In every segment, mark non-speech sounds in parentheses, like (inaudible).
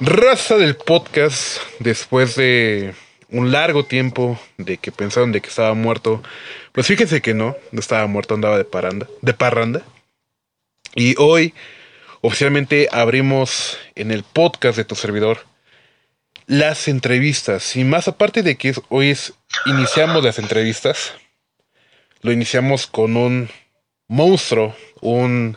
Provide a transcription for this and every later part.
Raza del podcast, después de un largo tiempo de que pensaron de que estaba muerto, pues fíjense que no, no estaba muerto, andaba de paranda, de parranda. Y hoy oficialmente abrimos en el podcast de tu servidor las entrevistas. Y más aparte de que hoy es, iniciamos las entrevistas, lo iniciamos con un monstruo, un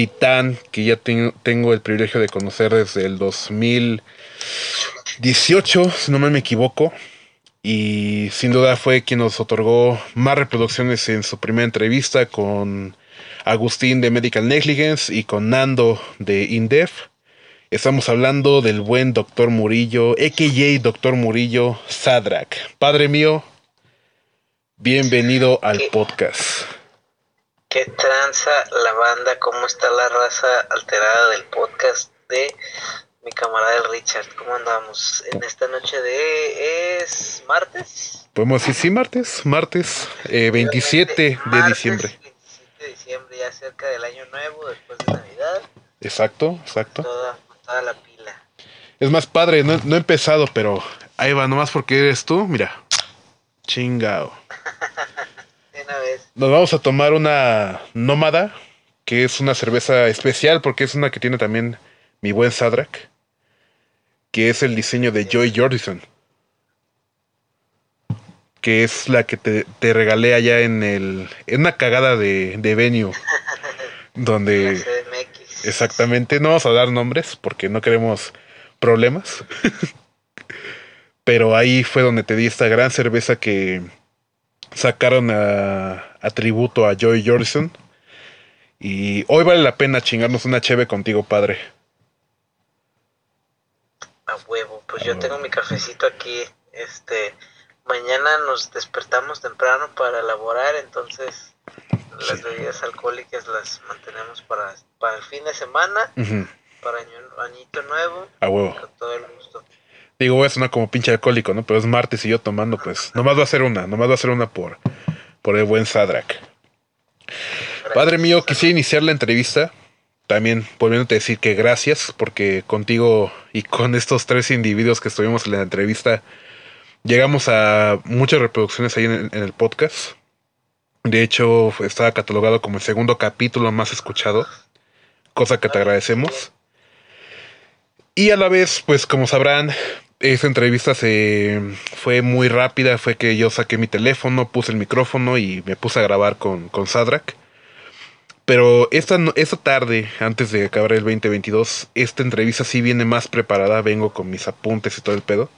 titán que ya tengo el privilegio de conocer desde el 2018, si no me equivoco. Y sin duda fue quien nos otorgó más reproducciones en su primera entrevista con Agustín de Medical Negligence y con Nando de Indef. Estamos hablando del buen Doctor Murillo, a.k.a. Doctor Murillo Sadrak. Padre mío, bienvenido al podcast. ¿Qué tranza la banda? ¿Cómo está la raza alterada del podcast de mi camarada el Richard? ¿Cómo andamos? En esta noche de... ¿Es martes? Podemos decir sí, martes, martes 27 eh, de diciembre. 27 de diciembre, ya cerca del año nuevo, después de Navidad. Exacto, exacto. Toda, toda la pila. Es más padre, no, no he empezado, pero ahí va, nomás porque eres tú, mira. Chingao. (laughs) Nos vamos a tomar una nómada, que es una cerveza especial porque es una que tiene también mi buen Sadrak, que es el diseño de Joy Jordison. Que es la que te, regalé allá en el. en una cagada de, de venue. (laughs) donde. Exactamente. No vamos a dar nombres porque no queremos problemas. (laughs) Pero ahí fue donde te di esta gran cerveza que sacaron a, tributo a Joy Jordison. Y hoy vale la pena chingarnos una cheve contigo, padre. A huevo, pues yo tengo mi cafecito aquí. Este, mañana nos despertamos temprano para elaborar, entonces las bebidas alcohólicas las mantenemos para, para el fin de semana, para año, añito nuevo. A huevo. Con todo el gusto. Digo, voy a sonar como pinche alcohólico, ¿no? Pero es martes y yo tomando, pues, nomás va a ser una, nomás va a ser una por, por el buen Sadrak. Padre mío, quisiera iniciar la entrevista también volviéndote a decir que gracias, porque contigo y con estos tres individuos que estuvimos en la entrevista, llegamos a muchas reproducciones ahí en, el podcast. De hecho, estaba catalogado como el segundo capítulo más escuchado, cosa que te agradecemos. Y a la vez, pues como sabrán, esa entrevista se fue muy rápida, fue que yo saqué mi teléfono, puse el micrófono y me puse a grabar con, con Sadrak. Pero esta, tarde, antes de acabar el 2022, esta entrevista sí viene más preparada, vengo con mis apuntes y todo el pedo.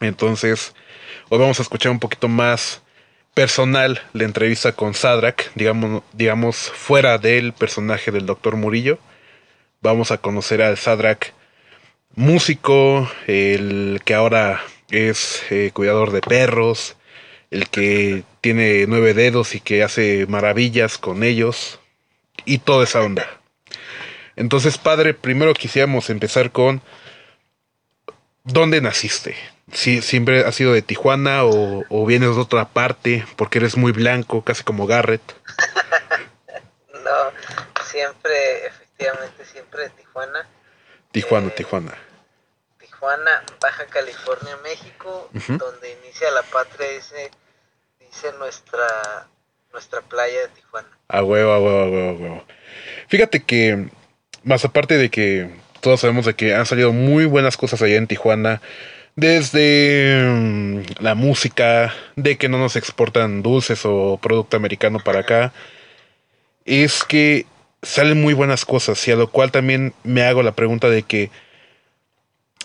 Entonces, hoy vamos a escuchar un poquito más personal la entrevista con Sadrak, digamos, digamos fuera del personaje del Doctor Murillo. Vamos a conocer al Sadrak músico, el que ahora es eh, cuidador de perros, el que tiene nueve dedos y que hace maravillas con ellos y toda esa onda. Entonces, padre, primero quisiéramos empezar con ¿dónde naciste? Si siempre has sido de Tijuana o, o vienes de otra parte porque eres muy blanco, casi como Garrett. (laughs) no, siempre, efectivamente, siempre de Tijuana. Tijuana, Tijuana. Tijuana, Baja California, México, donde inicia la patria, dice, dice nuestra, nuestra playa de Tijuana. A huevo, a huevo, a huevo, a huevo. Fíjate que, más aparte de que todos sabemos de que han salido muy buenas cosas allá en Tijuana, desde mm, la música, de que no nos exportan dulces o producto americano para acá, es que salen muy buenas cosas y a lo cual también me hago la pregunta de que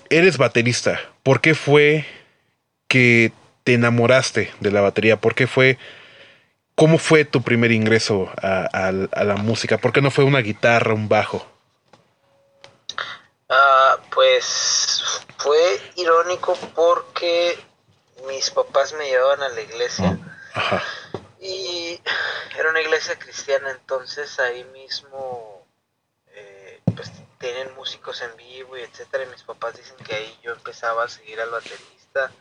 eres baterista. ¿Por qué fue que te enamoraste de la batería? ¿Por qué fue... ¿Cómo fue tu primer ingreso a, la música? ¿Por qué no fue una guitarra, un bajo? Ah, pues fue irónico porque mis papás me llevaban a la iglesia. Ajá. Y era una iglesia cristiana, entonces ahí mismo eh, pues tienen músicos en vivo y etcétera. Y mis papás dicen que ahí yo empezaba a seguir al baterista.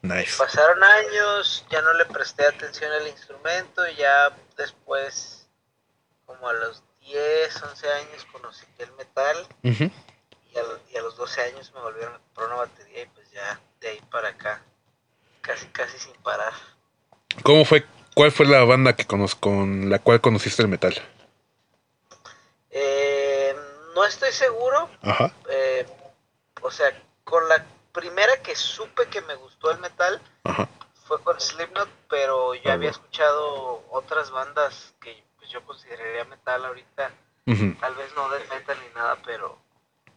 Nice. Pasaron años, ya no le presté atención al instrumento, y ya después, como a los 10, 11 años, conocí el metal. y, a, los 12 años me volvieron a comprar una batería y pues ya de ahí para acá, casi casi sin parar. ¿Cómo fue? ¿Cuál fue la banda que con la cual conociste el metal? Eh, no estoy seguro. Ajá. Eh, o sea, con la primera que supe que me gustó el metal fue con Slipknot, pero yo había escuchado otras bandas que pues, yo consideraría metal ahorita. Tal vez no de metal ni nada, pero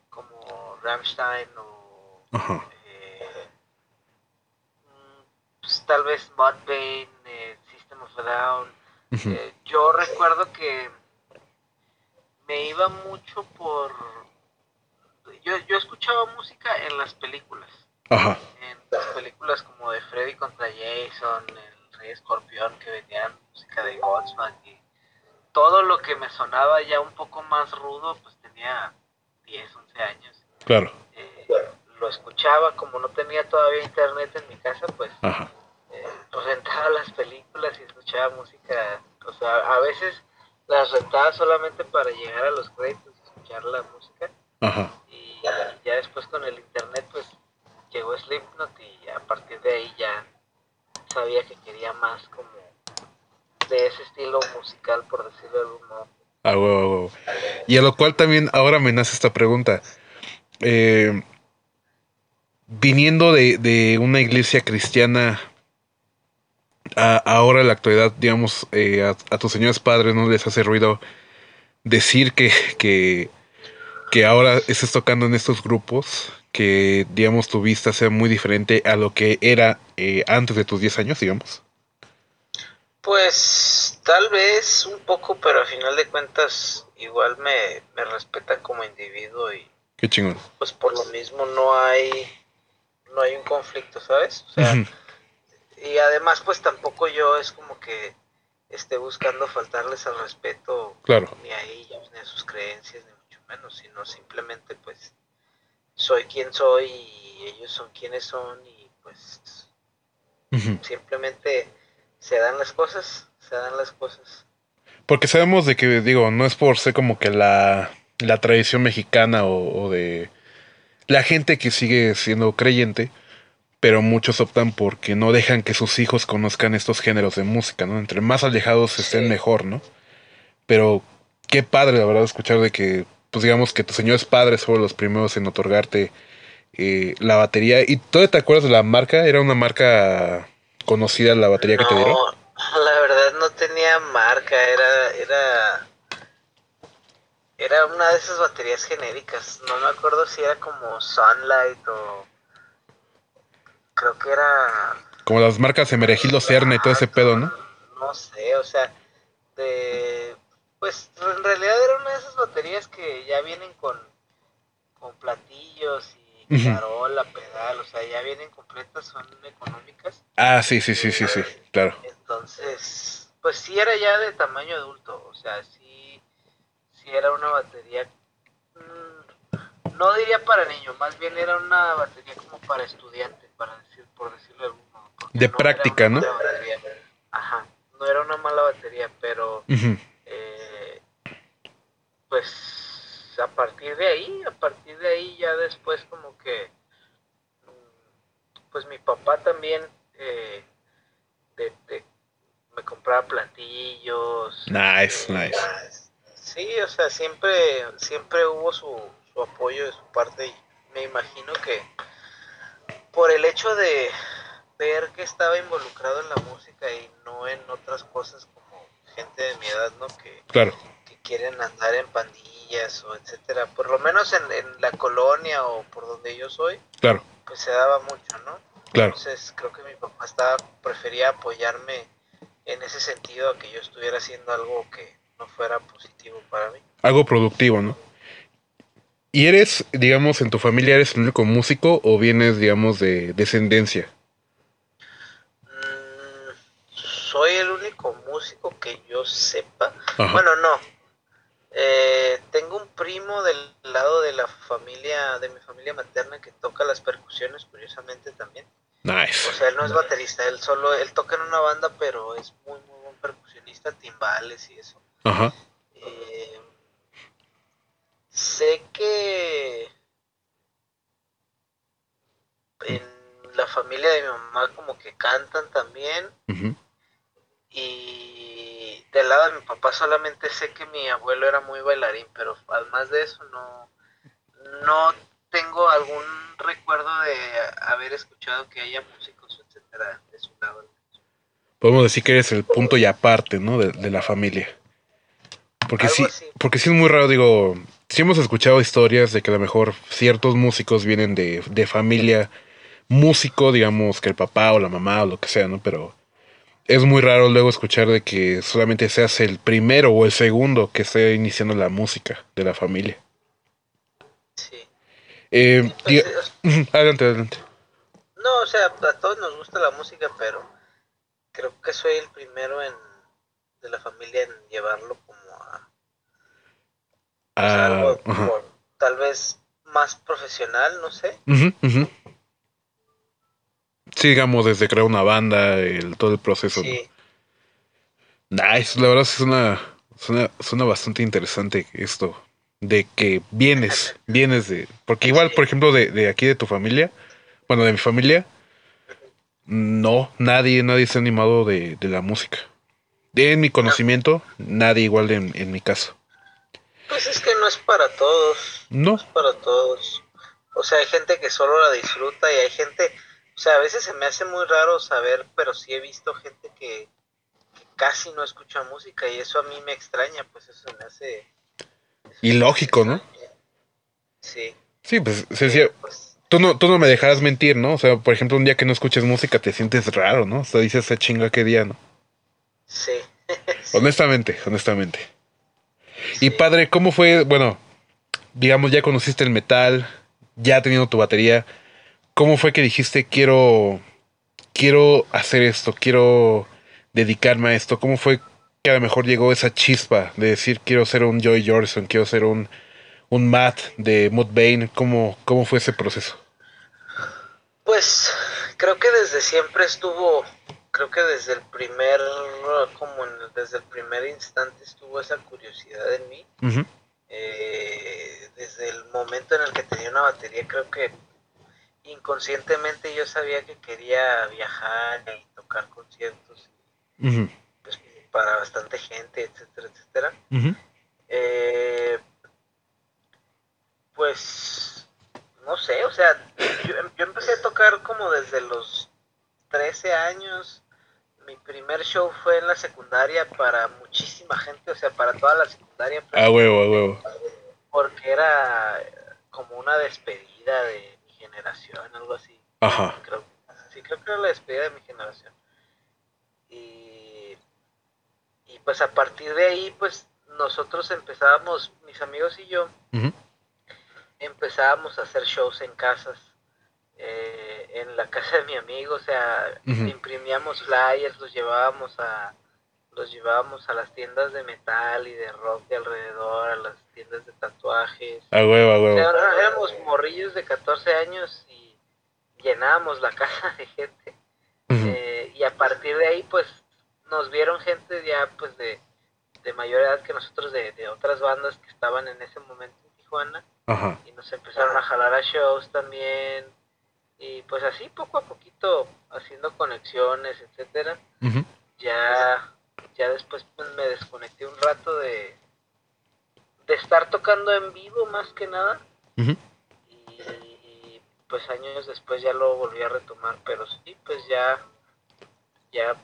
como Rammstein o eh, mm, pues, tal vez Mudvayne, eh, System of a Down. Eh, yo recuerdo que me iba mucho por yo, yo escuchaba música en las películas. Ajá. En las películas como de Freddy contra Jason, El Rey Escorpión, que venían música de Godsmack y todo lo que me sonaba ya un poco más rudo, pues tenía 10, 11 años. Claro. Eh, lo escuchaba, como no tenía todavía internet en mi casa, pues, Ajá. Eh, pues rentaba las películas y escuchaba música. O sea, a veces las rentaba solamente para llegar a los créditos y escuchar la música. Ajá ya después con el internet pues llegó Slipknot y a partir de ahí ya sabía que quería más como de ese estilo musical por decirlo de algún modo. Ah, Y a lo cual también ahora me nace esta pregunta. Eh, viniendo de, una iglesia cristiana a, ahora en la actualidad, digamos, eh, a, tus señores padres no les hace ruido decir que, que que ahora estés tocando en estos grupos, que digamos tu vista sea muy diferente a lo que era eh, antes de tus 10 años, digamos? Pues tal vez un poco, pero a final de cuentas igual me, me respetan como individuo y... Qué chingón. Pues por lo mismo no hay, no hay un conflicto, ¿sabes? O sea, y además pues tampoco yo es como que esté buscando faltarles al respeto claro. ni a ellos, ni a sus creencias, ni menos, sino simplemente pues soy quien soy y ellos son quienes son y pues simplemente se dan las cosas, se dan las cosas. Porque sabemos de que, digo, no es por ser como que la, la tradición mexicana o, de la gente que sigue siendo creyente, pero muchos optan porque no dejan que sus hijos conozcan estos géneros de música, ¿no? Entre más alejados estén mejor, ¿no? Pero qué padre, la verdad, escuchar de que pues digamos que tus señores padres fueron los primeros en otorgarte eh, la batería. ¿Y tú te acuerdas de la marca? ¿Era una marca conocida la batería que te dieron? La verdad no tenía marca, era, era, era una de esas baterías genéricas. No me acuerdo si era como Sunlight o creo que era... Como las marcas Emeregildo Cerna y todo ese pedo, ¿no? No sé, o sea, de pues en realidad era una de esas baterías que ya vienen con, con platillos y carola, pedal, o sea, ya vienen completas, son económicas. Ah, sí, sí, sí, sí, sí, claro. Entonces, pues sí era ya de tamaño adulto, o sea, sí, sí era una batería, mm, no diría para niño, más bien era una batería como para estudiante, para por decirlo de algún modo. De práctica, ¿no? Ajá, no era una mala batería, pero eh, pues a partir de ahí, a partir de ahí ya después como que, mm, pues mi papá también eh, me compraba platillos. Nice, nice. Sí, o sea, siempre, siempre hubo su, su apoyo de su parte y me imagino que por el hecho de ver que estaba involucrado en la música y no en otras cosas gente de mi edad, ¿no? Que, claro. que quieren andar en pandillas o etcétera. Por lo menos en, la colonia o por donde yo soy, claro. pues se daba mucho, ¿no? Claro. Entonces creo que mi papá estaba, prefería apoyarme en ese sentido a que yo estuviera haciendo algo que no fuera positivo para mí. Algo productivo, ¿no? ¿Y eres, digamos, en tu familia, eres el único músico o vienes, digamos, de descendencia? soy el único músico que yo sepa. Bueno, no. Eh, tengo un primo del lado de la familia, de mi familia materna, que toca las percusiones, curiosamente también. Nice. O sea, él no es baterista, él solo, él toca en una banda, pero es muy, muy buen percusionista, timbales y eso. Ajá. Eh, sé que familia de mi mamá como que cantan también. Y del lado de mi papá solamente sé que mi abuelo era muy bailarín, pero además de eso no, no tengo algún recuerdo de haber escuchado que haya músicos, etcétera, de su lado. Podemos decir que eres el punto y aparte, ¿no? De, la familia. Porque sí, porque sí es muy raro, digo, sí hemos escuchado historias de que a lo mejor ciertos músicos vienen de, de familia músico, digamos, que el papá o la mamá o lo que sea, ¿no? Pero es muy raro luego escuchar de que solamente seas el primero o el segundo que esté iniciando la música de la familia. Eh, pues, (laughs) adelante, adelante. No, o sea, a todos nos gusta la música, pero creo que soy el primero en, de la familia en llevarlo pues, algo tal vez más profesional, no sé. Sí, digamos, desde crear una banda, el, todo el proceso. Sí. Nice, la verdad es una, suena, suena bastante interesante esto de que vienes, (laughs) vienes de... Porque igual, por ejemplo, de, de aquí de tu familia, bueno, de mi familia, no, nadie, nadie se ha animado de, de la música. De mi conocimiento, nadie igual en, en, mi caso. Pues es que no es para todos. No. no. es para todos. O sea, hay gente que solo la disfruta y hay gente, o sea, a veces se me hace muy raro saber, pero sí he visto gente que, que casi no escucha música y eso a mí me extraña, pues eso me hace y lógico, ¿no? Sí. Sí, pues, se pues. tú, no, tú no me dejarás mentir, ¿no? O sea, por ejemplo, un día que no escuches música te sientes raro, ¿no? O sea, dices, esa chinga qué día, ¿no? Sí. (laughs) Honestamente, honestamente. Y padre, ¿cómo fue? Bueno, digamos, ya conociste el metal, ya teniendo tu batería. ¿Cómo fue que dijiste quiero quiero hacer esto, quiero dedicarme a esto? ¿Cómo fue que a lo mejor llegó esa chispa de decir quiero ser un Joy Jordison, quiero ser un, un Matt de Mudvayne? ¿Cómo, ¿Cómo fue ese proceso? Pues creo que desde siempre estuvo, creo que desde el primer, como desde el primer instante estuvo esa curiosidad en mí. Eh, desde el momento en el que tenía una batería, creo que inconscientemente yo sabía que quería viajar y tocar conciertos para bastante gente, etcétera, etcétera. Eh, pues, no sé, o sea, yo, empecé a tocar como desde los 13 años. Mi primer show fue en la secundaria para muchísima gente, o sea, para toda la secundaria. A huevo, a huevo. Porque era como una despedida de mi generación, algo así. Ajá. Creo, sí, creo que era la despedida de mi generación. Y y pues a partir de ahí, pues nosotros empezábamos, mis amigos y yo, empezábamos a hacer shows en casas, eh, en la casa de mi amigo, o sea, imprimíamos flyers, los llevábamos a los llevábamos a las tiendas de metal y de rock de alrededor, a las tiendas de tatuajes. A huevo, a huevo. éramos morrillos de 14 años y llenábamos la (laughs) casa de gente. Eh, y a partir de ahí, pues nos vieron gente ya pues de, mayor edad que nosotros de, otras bandas que estaban en ese momento en Tijuana y nos empezaron a jalar a shows también y pues así poco a poquito haciendo conexiones etcétera. Ya ya después pues, me desconecté un rato de de estar tocando en vivo más que nada. Y, y, pues años después ya lo volví a retomar pero sí pues ya ya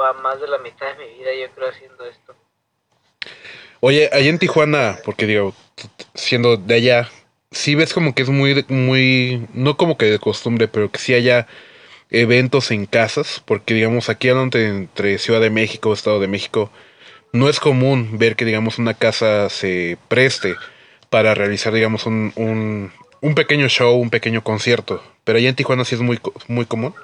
va más de la mitad de mi vida, yo creo, haciendo esto. Oye, allá en Tijuana, porque digo, siendo de allá, sí ves como que es muy, muy, no como que de costumbre, pero que sí haya eventos en casas, porque digamos aquí entre Ciudad de México, Estado de México, no es común ver que digamos una casa se preste para realizar digamos un, un, un pequeño show, un pequeño concierto, pero allá en Tijuana sí es muy, muy común.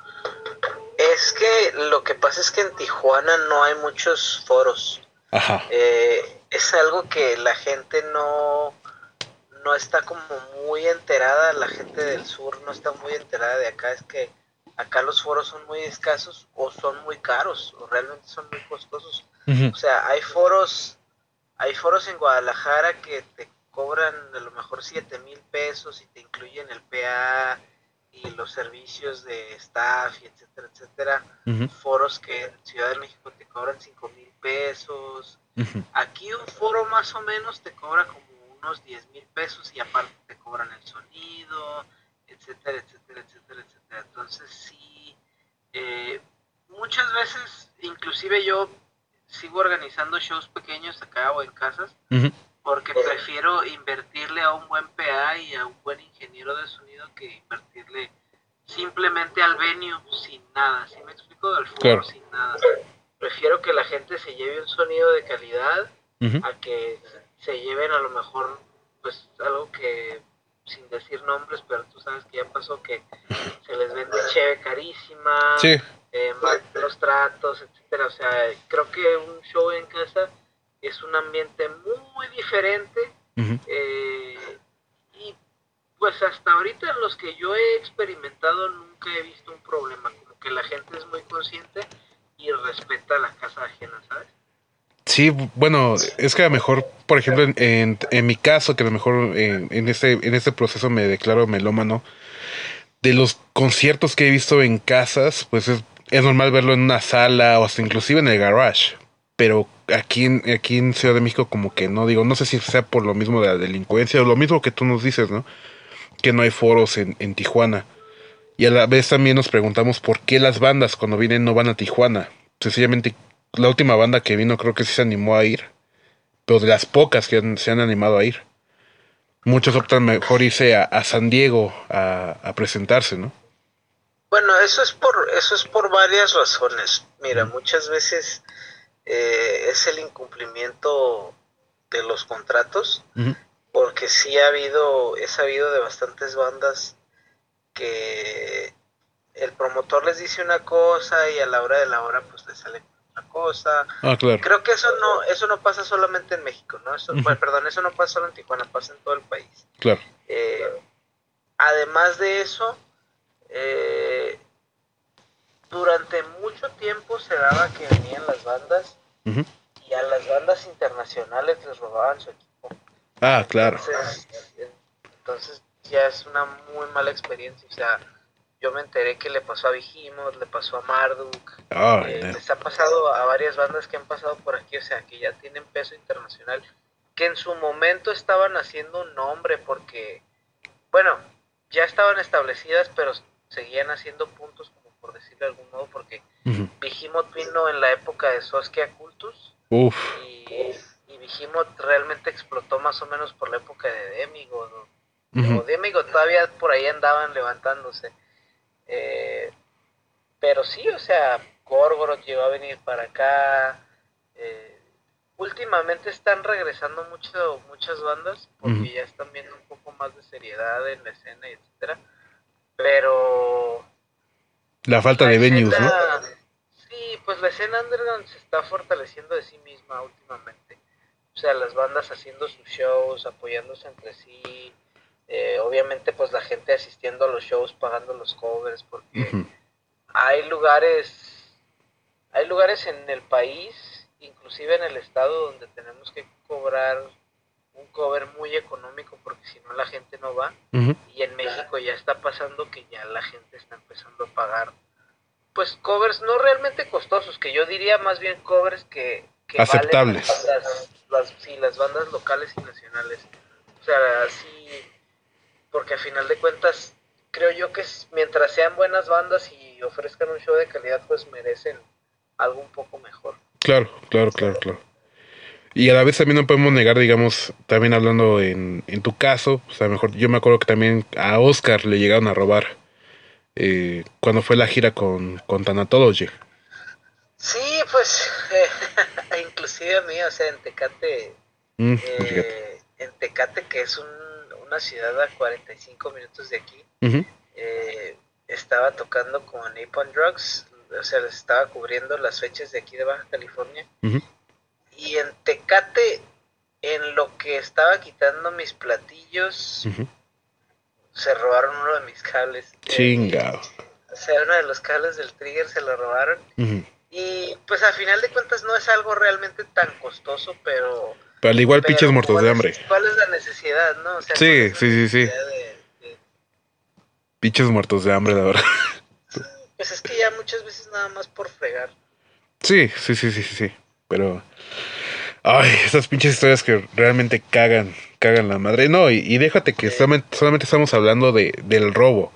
Es que lo que pasa es que en Tijuana no hay muchos foros. Ajá. Eh, es algo que la gente no, no está como muy enterada, la gente del sur no está muy enterada de acá, es que acá los foros son muy escasos o son muy caros o realmente son muy costosos. O sea, hay foros, hay foros en Guadalajara que te cobran a lo mejor 7 mil pesos y te incluyen el PA y los servicios de staff y etcétera, etcétera. Foros que en Ciudad de México te cobran 5 mil pesos. Aquí un foro más o menos te cobra como unos 10 mil pesos y aparte te cobran el sonido, etcétera, etcétera, etcétera, etcétera. Entonces sí, eh, muchas veces, inclusive yo sigo organizando shows pequeños acá o en casas, porque prefiero invertirle a un buen PA y a un buen ingeniero de sonido que invertirle simplemente al venue sin nada. ¿Sí me explico? Al foro sin nada. Prefiero que la gente se lleve un sonido de calidad a que se lleven a lo mejor pues algo que sin decir nombres, pero tú sabes que ya pasó que se les vende cheve carísima, eh, los tratos, etcétera. O sea, creo que un show en casa es un ambiente muy diferente. Eh, y pues hasta ahorita los que yo he experimentado nunca he visto un problema, como que la gente es muy consciente y respeta la casa ajena, ¿sabes? Sí, bueno, es que a lo mejor, por ejemplo, en, en, mi caso, que a lo mejor en, en, este, en este proceso me declaro melómano, de los conciertos que he visto en casas, pues es, es normal verlo en una sala o hasta inclusive en el garage. Pero aquí en, aquí en Ciudad de México como que no digo, no sé si sea por lo mismo de la delincuencia o lo mismo que tú nos dices, ¿no? Que no hay foros en, en Tijuana. Y a la vez también nos preguntamos por qué las bandas cuando vienen no van a Tijuana. Sencillamente la última banda que vino creo que sí se animó a ir, pero de las pocas que se han animado a ir. Muchos optan mejor irse a, San Diego a, presentarse, ¿no? Bueno, eso es por eso es por varias razones. Mira, muchas veces eh, es el incumplimiento de los contratos, porque sí ha habido, he sabido de bastantes bandas que el promotor les dice una cosa y a la hora de la hora pues les sale otra cosa. Ah, claro. Creo que eso no, eso no pasa solamente en México, ¿no? Eso, perdón, eso no pasa solo en Tijuana, pasa en todo el país. Claro. Eh, además de eso, eh, durante mucho tiempo se daba que venían las bandas y a las bandas internacionales les robaban su equipo. Ah, claro. Entonces, entonces ya es una muy mala experiencia, o sea, yo me enteré que le pasó a Vigimos, le pasó a Marduk, eh, les ha pasado a varias bandas que han pasado por aquí, o sea, que ya tienen peso internacional, que en su momento estaban haciendo un nombre porque, bueno, ya estaban establecidas, pero seguían haciendo puntos, como por decirlo de algún modo, porque uh vino en la época de Soskia Cultus, Y, y realmente explotó más o menos por la época de Demigod, o, Demigod todavía por ahí andaban levantándose. Eh, pero sí, o sea, Gorgoroth llegó a venir para acá. Eh, últimamente están regresando mucho, muchas bandas porque ya están viendo un poco más de seriedad en la escena etcétera. Pero la falta de venues, ¿no? Sí, pues la escena underground se está fortaleciendo de sí misma últimamente. O sea, las bandas haciendo sus shows, apoyándose entre sí, eh, obviamente pues la gente asistiendo a los shows pagando los covers porque hay lugares hay lugares en el país inclusive en el estado donde tenemos que cobrar un cover muy económico porque si no la gente no va. Y en México ya está pasando que ya la gente está empezando a pagar pues covers no realmente costosos que yo diría más bien covers que, aceptables. las, las, sí, las bandas locales y nacionales. O sea sí porque a final de cuentas creo yo que mientras sean buenas bandas y ofrezcan un show de calidad, pues merecen algo un poco mejor. Claro, claro, claro, claro. Y a la vez también no podemos negar, digamos, también hablando en, en tu caso, o sea, mejor yo me acuerdo que también a Oscar le llegaron a robar eh, cuando fue la gira con, con Tanatology. Sí, pues, (laughs) inclusive a mí, o sea, en Tecate, mm, eh, en Tecate, que es un una ciudad a 45 minutos de aquí. Eh, estaba tocando con Napalm Drugs, o sea, les estaba cubriendo las fechas de aquí de Baja California. Y en Tecate, en lo que estaba quitando mis platillos, se robaron uno de mis cables. Chingado. o sea, uno de los cables del trigger se lo robaron. Y pues a final de cuentas no es algo realmente tan costoso, pero al igual pinches muertos de hambre. ¿Cuál es la necesidad, no? sí, sí, sí, sí. Pinches muertos de hambre, la verdad. (laughs) Pues es que ya muchas veces nada más por fregar. Sí, sí, sí, sí, sí. Pero. Ay, esas pinches historias que realmente cagan, cagan la madre. No, y, déjate que solamente, solamente, estamos hablando de, del robo.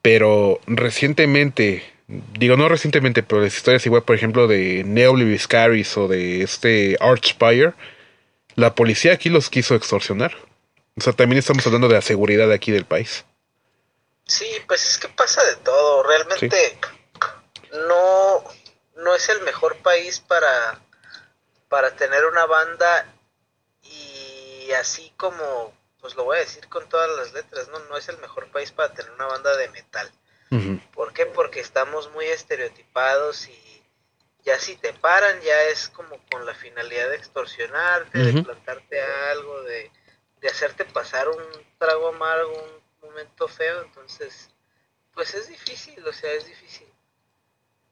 Pero recientemente, digo no recientemente, pero las historias igual, por ejemplo, de Neoliv o de este Archspire, la policía aquí los quiso extorsionar. O sea, también estamos hablando de la seguridad aquí del país. Sí, pues es que pasa de todo. Realmente no, no es el mejor país para, para tener una banda y así como, pues lo voy a decir con todas las letras, no, no es el mejor país para tener una banda de metal. ¿Por qué? Porque estamos muy estereotipados y ya si te paran ya es como con la finalidad de extorsionarte, de plantarte algo, de de hacerte pasar un trago amargo, un momento feo, entonces, pues es difícil, o sea, es difícil,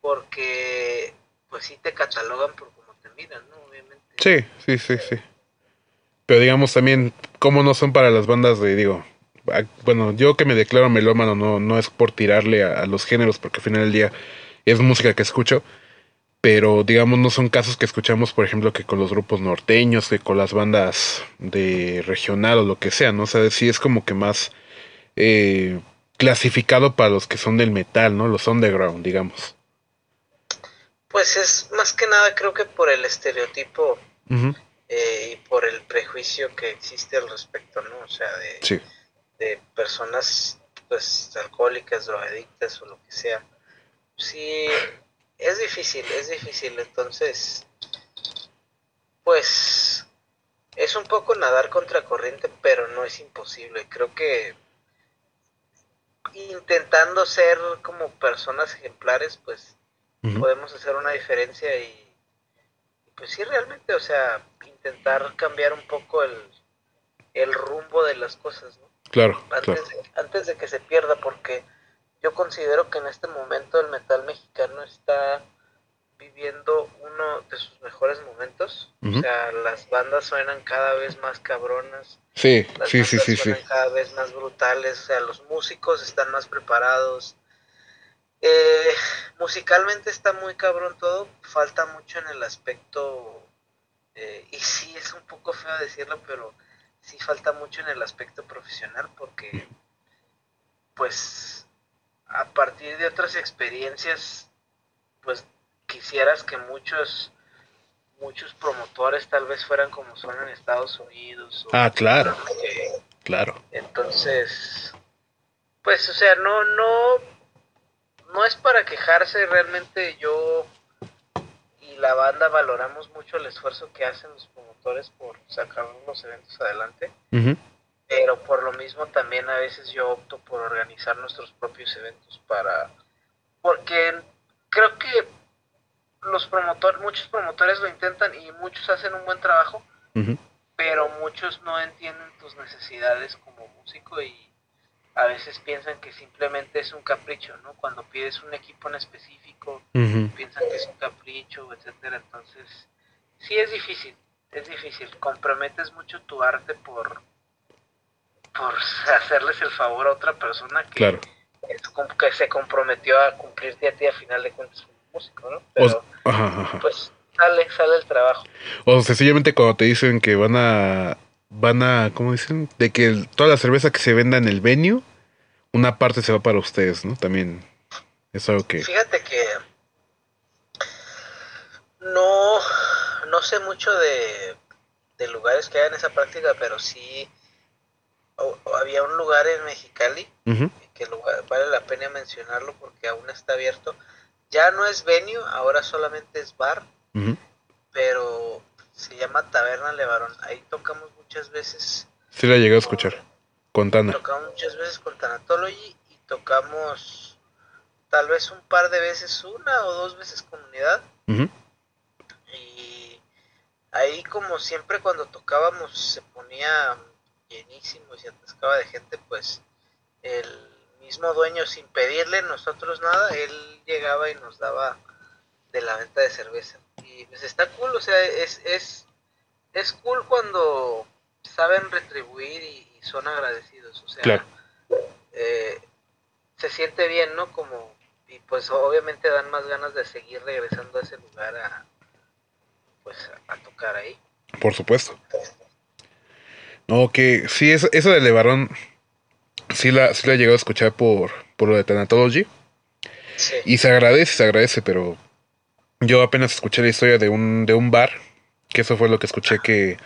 porque pues sí te catalogan por cómo te miran, ¿no? Obviamente. Sí, sí, sí, sí. Pero digamos también, ¿cómo no son para las bandas de, digo, bueno, yo que me declaro melómano no, no es por tirarle a, a los géneros, porque al final del día es música que escucho, pero digamos no son casos que escuchamos, por ejemplo, que con los grupos norteños, que con las bandas de regional o lo que sea, ¿no? O sea, sí es como que más eh, clasificado para los que son del metal, ¿no? Los underground, digamos. Pues es más que nada creo que por el estereotipo eh, y por el prejuicio que existe al respecto, ¿no? O sea, de, de personas pues alcohólicas, drogadictas o lo que sea. Sí, es difícil, es difícil. Entonces, pues es un poco nadar contra corriente, pero no es imposible. Creo que intentando ser como personas ejemplares, pues podemos hacer una diferencia y, pues sí, realmente, o sea, intentar cambiar un poco el, el rumbo de las cosas, ¿no? Claro. Antes, antes de que se pierda, porque yo considero que en este momento el metal mexicano está viviendo uno de sus mejores momentos. O sea, las bandas suenan cada vez más cabronas. Sí, sí, sí, sí, suenan cada vez más brutales. O sea, los músicos están más preparados. Eh, musicalmente está muy cabrón todo. Falta mucho en el aspecto. Eh, y sí, es un poco feo decirlo, pero sí falta mucho en el aspecto profesional porque, pues, a partir de otras experiencias, pues quisieras que muchos muchos promotores tal vez fueran como son en Estados Unidos. ah, claro. claro. Entonces, pues, o sea, no, no, no es para quejarse, realmente yo y la banda valoramos mucho el esfuerzo que hacen los promotores por sacar los eventos adelante pero por lo mismo también a veces yo opto por organizar nuestros propios eventos para porque creo que los promotores muchos promotores lo intentan y muchos hacen un buen trabajo pero muchos no entienden tus necesidades como músico y a veces piensan que simplemente es un capricho no cuando pides un equipo en específico piensan que es un capricho etcétera. Entonces sí es difícil es difícil. Comprometes mucho tu arte por por (laughs) hacerles el favor a otra persona que, que se comprometió a cumplirte a ti a final de cuentas como músico, ¿no? Pero, pues sale, sale el trabajo. O sencillamente cuando te dicen que van a, van a, ¿cómo dicen? De que toda la cerveza que se venda en el venue, una parte se va para ustedes, ¿no? También es algo que... Fíjate que no, no sé mucho de, de lugares que hagan esa práctica, pero sí había un lugar en Mexicali, que vale la pena mencionarlo porque aún está abierto. Ya no es venue, ahora solamente es bar, pero se llama Taberna Levarón. Ahí tocamos muchas veces. Sí, la llegué a escuchar. Con Tana. Tocamos muchas veces con Tanatology y tocamos tal vez un par de veces, una o dos veces comunidad. Y ahí como siempre cuando tocábamos se ponía llenísimo y se atascaba de gente, pues el mismo dueño sin pedirle nosotros nada, él llegaba y nos daba de la venta de cerveza. Y pues está cool, o sea, es, es, es cool cuando saben retribuir y, son agradecidos. O sea, eh, se siente bien, ¿no? Como, y pues obviamente dan más ganas de seguir regresando a ese lugar a, pues, a, tocar ahí. Por supuesto. No, que sí, eso, eso de Levarón, sí la, sí la he llegado a escuchar por, por lo de Thanatology. Sí. Y se agradece, se agradece, pero yo apenas escuché la historia de un, de un bar, que eso fue lo que escuché que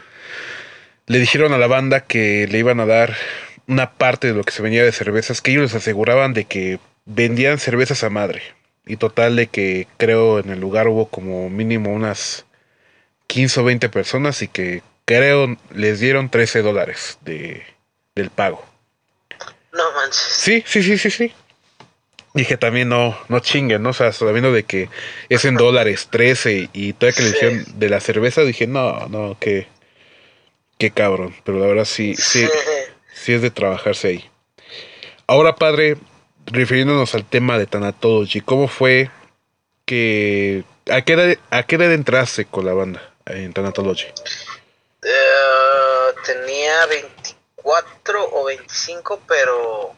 le dijeron a la banda que le iban a dar una parte de lo que se venía de cervezas, que ellos les aseguraban de que vendían cervezas a madre. Y total de que creo en el lugar hubo como mínimo unas 15 o 20 personas y que creo les dieron 13 dólares de, del pago. No manches. Sí, sí, sí, sí, sí. Dije también no, no chinguen, ¿no? O sea, sabiendo de que es en dólares 13 y toda que le dijeron de la cerveza, dije, no, no, que qué cabrón. Pero la verdad sí, sí, sí es de trabajarse ahí. Ahora, padre, refiriéndonos al tema de Tanatology, ¿cómo fue que... ¿A qué edad, a qué edad entraste con la banda en Tanatology? Tenía 24 o 25, pero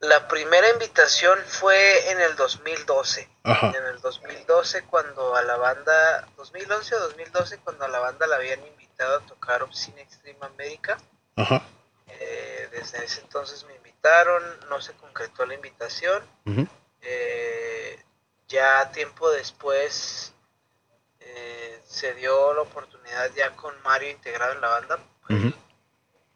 la primera invitación fue en el 2012. En el 2012 cuando a la banda, 2011 o 2012 cuando a la banda la habían invitado a tocar Obscene Extreme América. Ajá. Eh, desde ese entonces me invitaron, no se concretó la invitación. Eh, ya tiempo después eh, se dio la oportunidad ya con Mario integrado en la banda.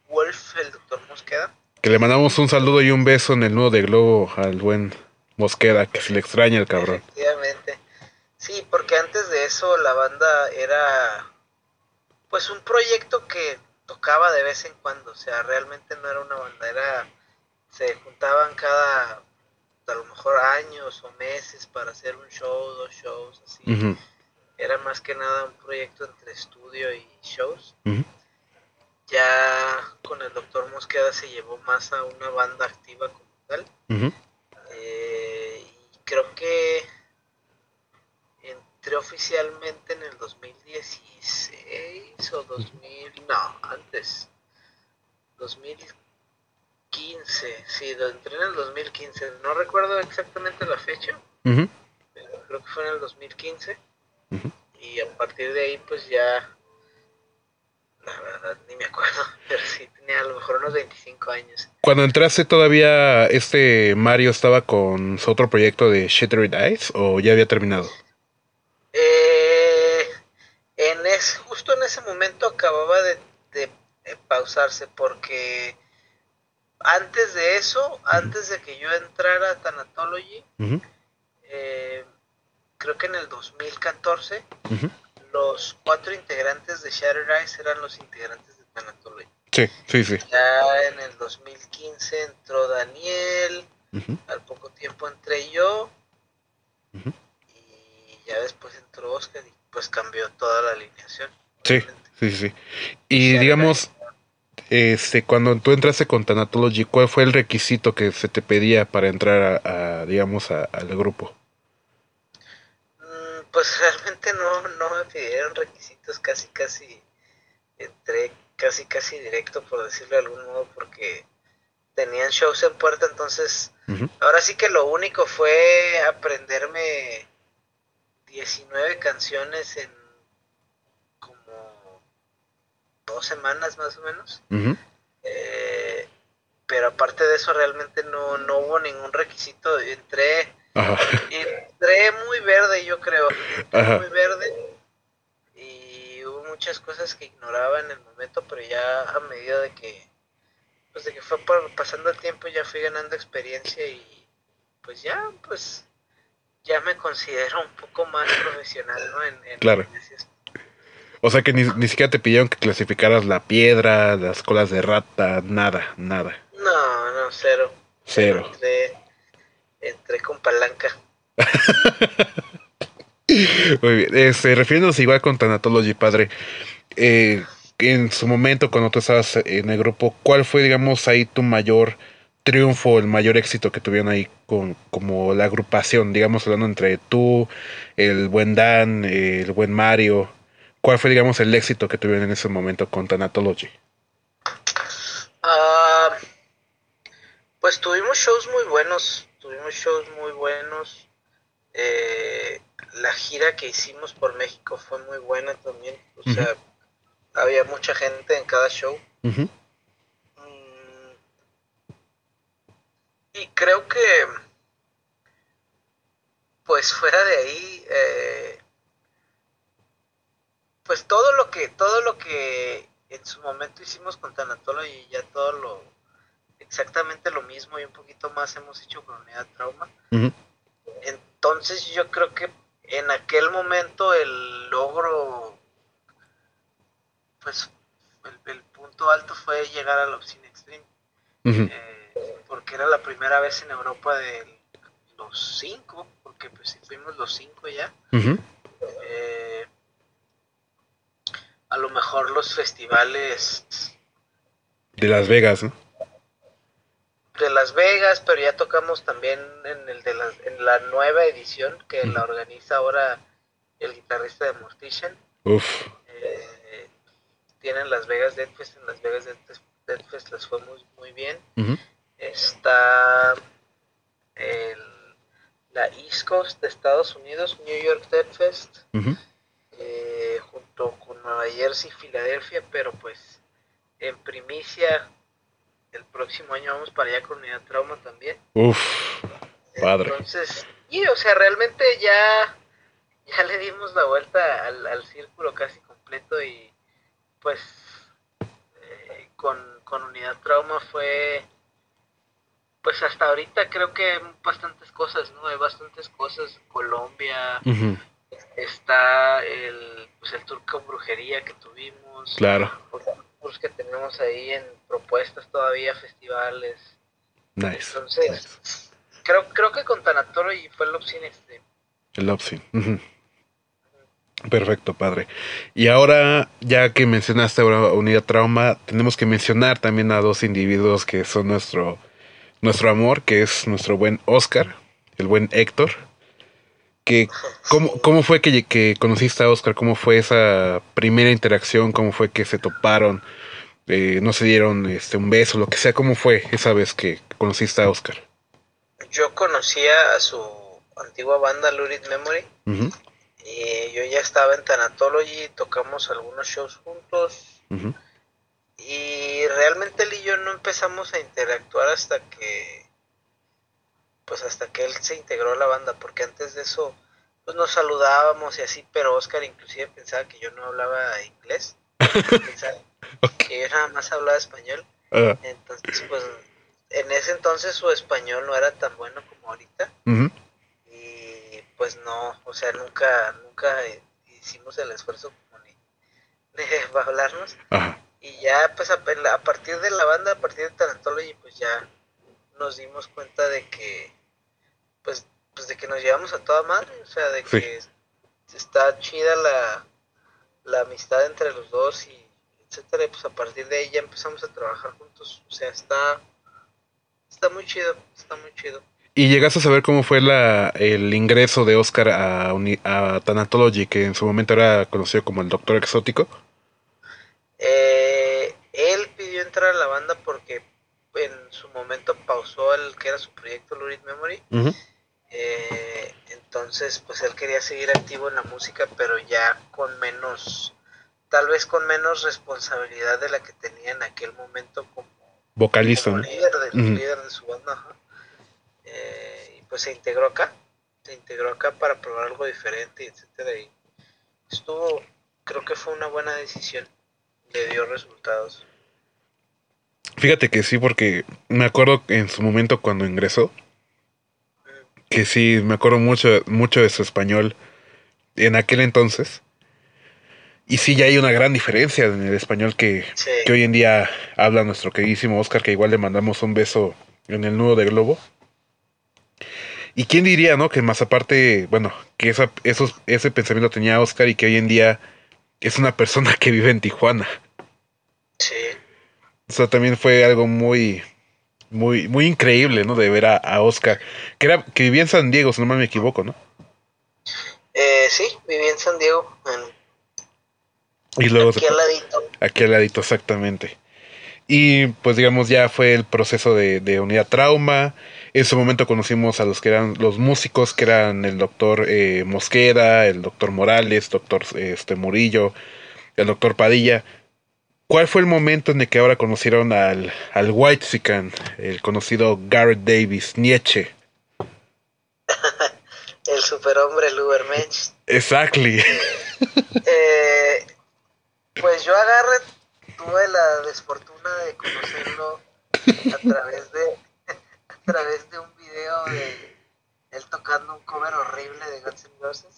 Wolf, el doctor Mosqueda. Que le mandamos un saludo y un beso en el nudo de globo al buen Mosqueda, que se le extraña el cabrón. Efectivamente. Sí, porque antes de eso la banda era pues un proyecto que tocaba de vez en cuando, o sea, realmente no era una banda, era, se juntaban cada, a lo mejor años o meses para hacer un show, dos shows, así. Era más que nada un proyecto entre estudio y shows. Ya con el doctor Mosqueda se llevó más a una banda activa como tal. Eh, y creo que entré oficialmente en el 2016 o 2000, no, antes, 2015, sí, entré en el 2015, no recuerdo exactamente la fecha, pero creo que fue en el 2015 y a partir de ahí pues ya, la verdad ni me acuerdo, (laughs) pero sí, tenía a lo mejor unos 25 años. Cuando entraste todavía este Mario estaba con su otro proyecto de Shattered Eyes o ya había terminado? Eh, en es, justo en ese momento acababa de, pausarse porque antes de eso, antes de que yo entrara a Thanatology, eh, creo que en el 2014, los cuatro integrantes de Shattered Eyes eran los integrantes de Thanatology. Sí, sí, sí. Ya en el 2015 entró Daniel, al poco tiempo entré yo, ya después entró Oscar y pues cambió toda la alineación. Sí, sí, sí. Y digamos, este, cuando tú entraste con Tanatology, ¿cuál fue el requisito que se te pedía para entrar a, digamos, al grupo? Pues realmente no, no me pidieron requisitos, casi, casi entré casi, casi directo, por decirlo de algún modo, porque tenían shows en puerta, entonces ahora sí que lo único fue aprenderme 19 canciones en como dos semanas más o menos. Eh, pero aparte de eso realmente no, no hubo ningún requisito. Entré, entré muy verde yo creo. muy verde. Y hubo muchas cosas que ignoraba en el momento, pero ya a medida de que pues de que fue pasando el tiempo ya fui ganando experiencia y pues ya pues ya me considero un poco más profesional, ¿no? En, claro. o sea que ni, ni, siquiera te pidieron que clasificaras la piedra, las colas de rata, nada, nada. No, no, cero. Cero. Entré, con palanca. (laughs) Muy bien. Este, refiriéndonos igual con Tanatology, padre. Eh, en su momento, cuando tú estabas en el grupo, ¿cuál fue, digamos, ahí tu mayor triunfo, el mayor éxito que tuvieron ahí con como la agrupación, digamos hablando entre tú, el buen Dan, el buen Mario? ¿Cuál fue, digamos, el éxito que tuvieron en ese momento con Tanatology? Ah, Pues tuvimos shows muy buenos, tuvimos shows muy buenos. Eh, la gira que hicimos por México fue muy buena también. O sea, había mucha gente en cada show. Mm, y creo que, pues fuera de ahí, eh, pues todo lo que, todo lo que en su momento hicimos con Tanatolo y ya todo lo, exactamente lo mismo y un poquito más hemos hecho con Unidad Trauma. Entonces yo creo que en aquel momento el logro, pues el, punto alto fue llegar a la Obscene Extreme, eh, porque era la primera vez en Europa de los cinco, porque pues fuimos los cinco ya. Eh, a lo mejor los festivales de Las Vegas, ¿no? De Las Vegas, pero ya tocamos también en el de la, en la nueva edición que la organiza ahora el guitarrista de Mortician. Uf. Eh, tienen Las Vegas Dead Fest, en Las Vegas Dead Fest, les fue muy, bien. Está el, la East Coast de Estados Unidos, New York Dead Fest, eh, junto con Nueva Jersey y Filadelfia, pero pues en primicia el próximo año vamos para allá con Unidad Trauma también. Uf, padre. Entonces, y o sea, realmente ya, ya le dimos la vuelta al, círculo casi completo y pues eh, con, Unidad Trauma fue, pues hasta ahorita creo que bastantes cosas, ¿no? Hay bastantes cosas, Colombia, está el, pues el tour con brujería que tuvimos. Claro que tenemos ahí en propuestas todavía, festivales. Nice. Entonces, Creo, creo que con Tanatoro y fue el Opsin este. El Opsin. Perfecto, padre. Y ahora, ya que mencionaste ahora Unidad Trauma, tenemos que mencionar también a dos individuos que son nuestro, nuestro amor, que es nuestro buen Oscar, el buen Héctor. Que, ¿cómo, ¿Cómo fue que, que conociste a Oscar? ¿Cómo fue esa primera interacción? ¿Cómo fue que se toparon? Eh, no se dieron este, un beso, lo que sea, ¿cómo fue esa vez que conociste a Oscar? Yo conocía a su antigua banda Lurid Memory y yo ya estaba en Thanatology, tocamos algunos shows juntos y realmente él y yo no empezamos a interactuar hasta que pues hasta que él se integró a la banda porque antes de eso pues nos saludábamos y así pero Oscar inclusive pensaba que yo no hablaba inglés (laughs) que yo nada más hablaba español. Ah. Entonces, pues, en ese entonces su español no era tan bueno como ahorita. Y pues no, o sea, nunca, nunca hicimos el esfuerzo como ni (laughs) de hablarnos. Y ya, pues, a, partir de la banda, a partir de Tarantology, pues ya nos dimos cuenta de que, pues, pues de que nos llevamos a toda madre, o sea, de que está chida la, la amistad entre los dos y etcétera, y pues a partir de ahí ya empezamos a trabajar juntos, o sea, está, está muy chido, está muy chido. ¿Y llegaste a saber cómo fue la, el ingreso de Oscar a, a Thanatology, que en su momento era conocido como el Doctor Exótico? Eh, él pidió entrar a la banda porque en su momento pausó el que era su proyecto Lurid Memory. Eh, entonces, pues él quería seguir activo en la música, pero ya con menos tal vez con menos responsabilidad de la que tenía en aquel momento como vocalista, líder, de, su banda. Eh, y pues se integró acá, se integró acá para probar algo diferente, etcétera. Y estuvo, creo que fue una buena decisión, le dio resultados. Fíjate que sí, porque me acuerdo en su momento cuando ingresó, que sí, me acuerdo mucho, mucho de su español en aquel entonces. Y sí, ya hay una gran diferencia en el español que, hoy en día habla nuestro queridísimo Oscar, que igual le mandamos un beso en el nudo de globo. ¿Y quién diría, no? Que más aparte, bueno, que esa, esos, ese pensamiento tenía Oscar y que hoy en día es una persona (laughs) que vive en Tijuana. Sí. O sea, también fue algo muy, muy, muy increíble, ¿no? De ver a, Oscar, que, era, que vivía en San Diego, si no mal me equivoco, ¿no? Eh, sí, vivía en San Diego, en y luego aquí al ladito. Aquí al ladito, exactamente. Y pues digamos ya fue el proceso de, de unidad trauma. En su momento conocimos a los que eran los músicos, que eran el doctor eh, Mosqueda, el doctor Morales, doctor este, Murillo, el doctor Padilla. ¿Cuál fue el momento en el que ahora conocieron al, al White Sican, el conocido Garrett Davis, Nietzsche? (laughs) el superhombre Lubermensch. Exactly. Eh, pues yo a Garrett tuve la desfortuna de conocerlo a través de (laughs) a través de un video de él tocando un cover horrible de Guns N' Roses.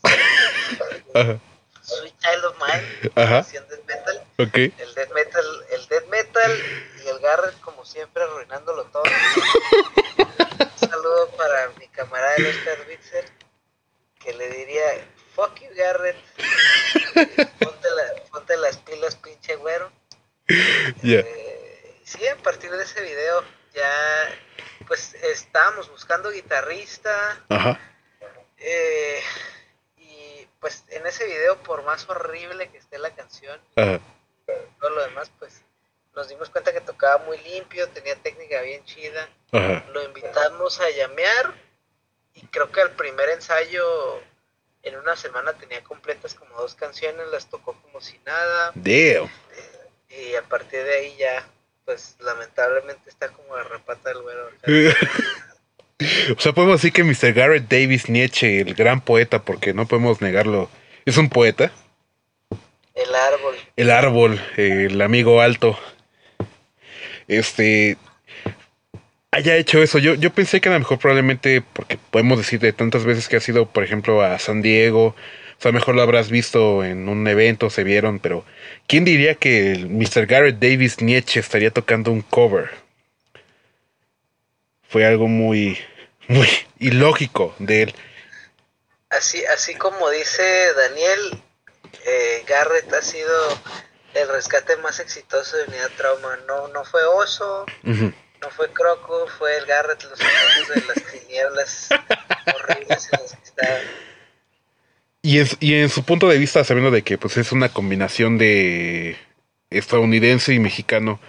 Sweet Child of Mine, Ajá. Death Metal. Okay. El Death Metal, el Death Metal y el Garrett como siempre arruinándolo todo. (laughs) un saludo para mi camarada Oscar Witzer que le diría fuck you Garrett. Ponte, la, ponte las pilas pinche güero. Yeah. Eh, sí, a partir de ese video ya pues estábamos buscando guitarrista. Ajá. Eh, pues en ese video, por más horrible que esté la canción, Ajá. todo lo demás, pues nos dimos cuenta que tocaba muy limpio, tenía técnica bien chida. Ajá. Lo invitamos a llamear y creo que al primer ensayo en una semana tenía completas como dos canciones, las tocó como si nada. Damn. y a partir de ahí ya pues lamentablemente está como la repata del güero. (laughs) (laughs) o sea, podemos decir que Mr. Garrett Davis Nietzsche, el gran poeta, porque no podemos negarlo, es un poeta. El árbol. El árbol, el amigo alto. Este haya hecho eso. Yo, yo pensé que a lo mejor probablemente, porque podemos decir de tantas veces que ha sido, por ejemplo, a San Diego, o sea, mejor lo habrás visto en un evento, se vieron, pero ¿quién diría que el Mr. Garrett Davis Nietzsche estaría tocando un cover? Fue algo muy, muy ilógico de él. Así, así como dice Daniel, eh, Garrett ha sido el rescate más exitoso de Unidad Trauma. No, no fue Oso, no fue Croco, fue el Garrett, los de las tinieblas (laughs) horribles en las que estaba. Y, y en su punto de vista, sabiendo de que pues es una combinación de estadounidense y mexicano,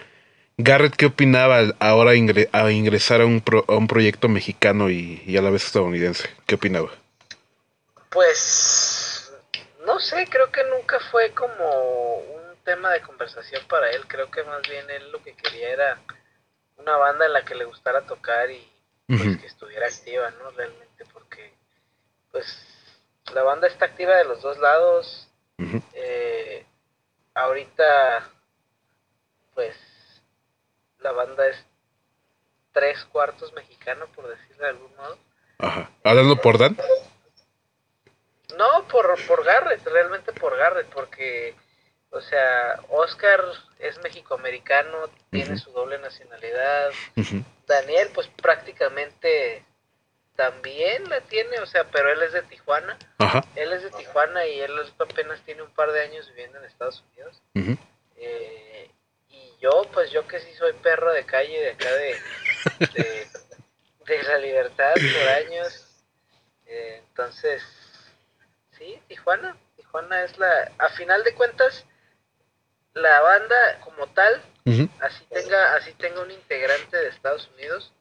Garrett, ¿qué opinaba ahora a ingresar a un, a un proyecto mexicano y, y, a la vez estadounidense? ¿Qué opinaba? Pues, no sé, creo que nunca fue como un tema de conversación para él. Creo que más bien él lo que quería era una banda en la que le gustara tocar y pues, que estuviera activa, ¿no? Realmente, porque, pues, la banda está activa de los dos lados. eh, ahorita, pues, la banda es tres cuartos mexicano, por decirlo de algún modo. Ajá. ¿Hablando por Dan? No, por, por Garrett, realmente por Garrett, porque, o sea, Oscar es mexicoamericano, tiene su doble nacionalidad. Daniel, pues prácticamente también la tiene, o sea, pero él es de Tijuana. Ajá. Él es de Tijuana y él apenas tiene un par de años viviendo en Estados Unidos. eh, y yo, pues yo que sí soy perro de calle de acá de, de, la libertad por años. Eh, entonces, sí, Tijuana. Tijuana es la, a final de cuentas, la banda como tal, así tenga, así tenga un integrante de Estados Unidos,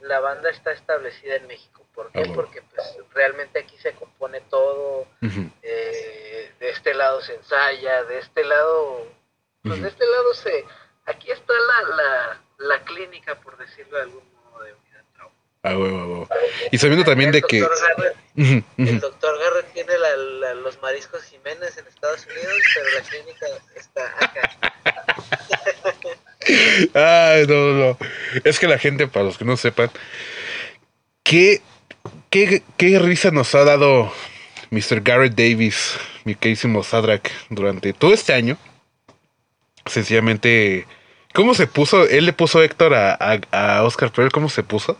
la banda está establecida en México. ¿Por qué? Ah, Porque pues realmente aquí se compone todo, eh, de este lado se ensaya, de este lado, pues de este lado se, aquí está la, la, la clínica, por decirlo de algún modo, de unidad trauma. Ah, huevo, Y sabiendo también de que... El doctor Garrett tiene la, los mariscos Jiménez en Estados Unidos, pero la clínica está acá. (laughs) Ay, no, no. Es que la gente, para los que no sepan, ¿qué, qué, qué risa nos ha dado Mr. Garrett Davis, mi querísimo Sadrak, durante todo este año? Sencillamente, ¿cómo se puso? Él le puso Héctor a, a, Oscar, pero ¿cómo se puso?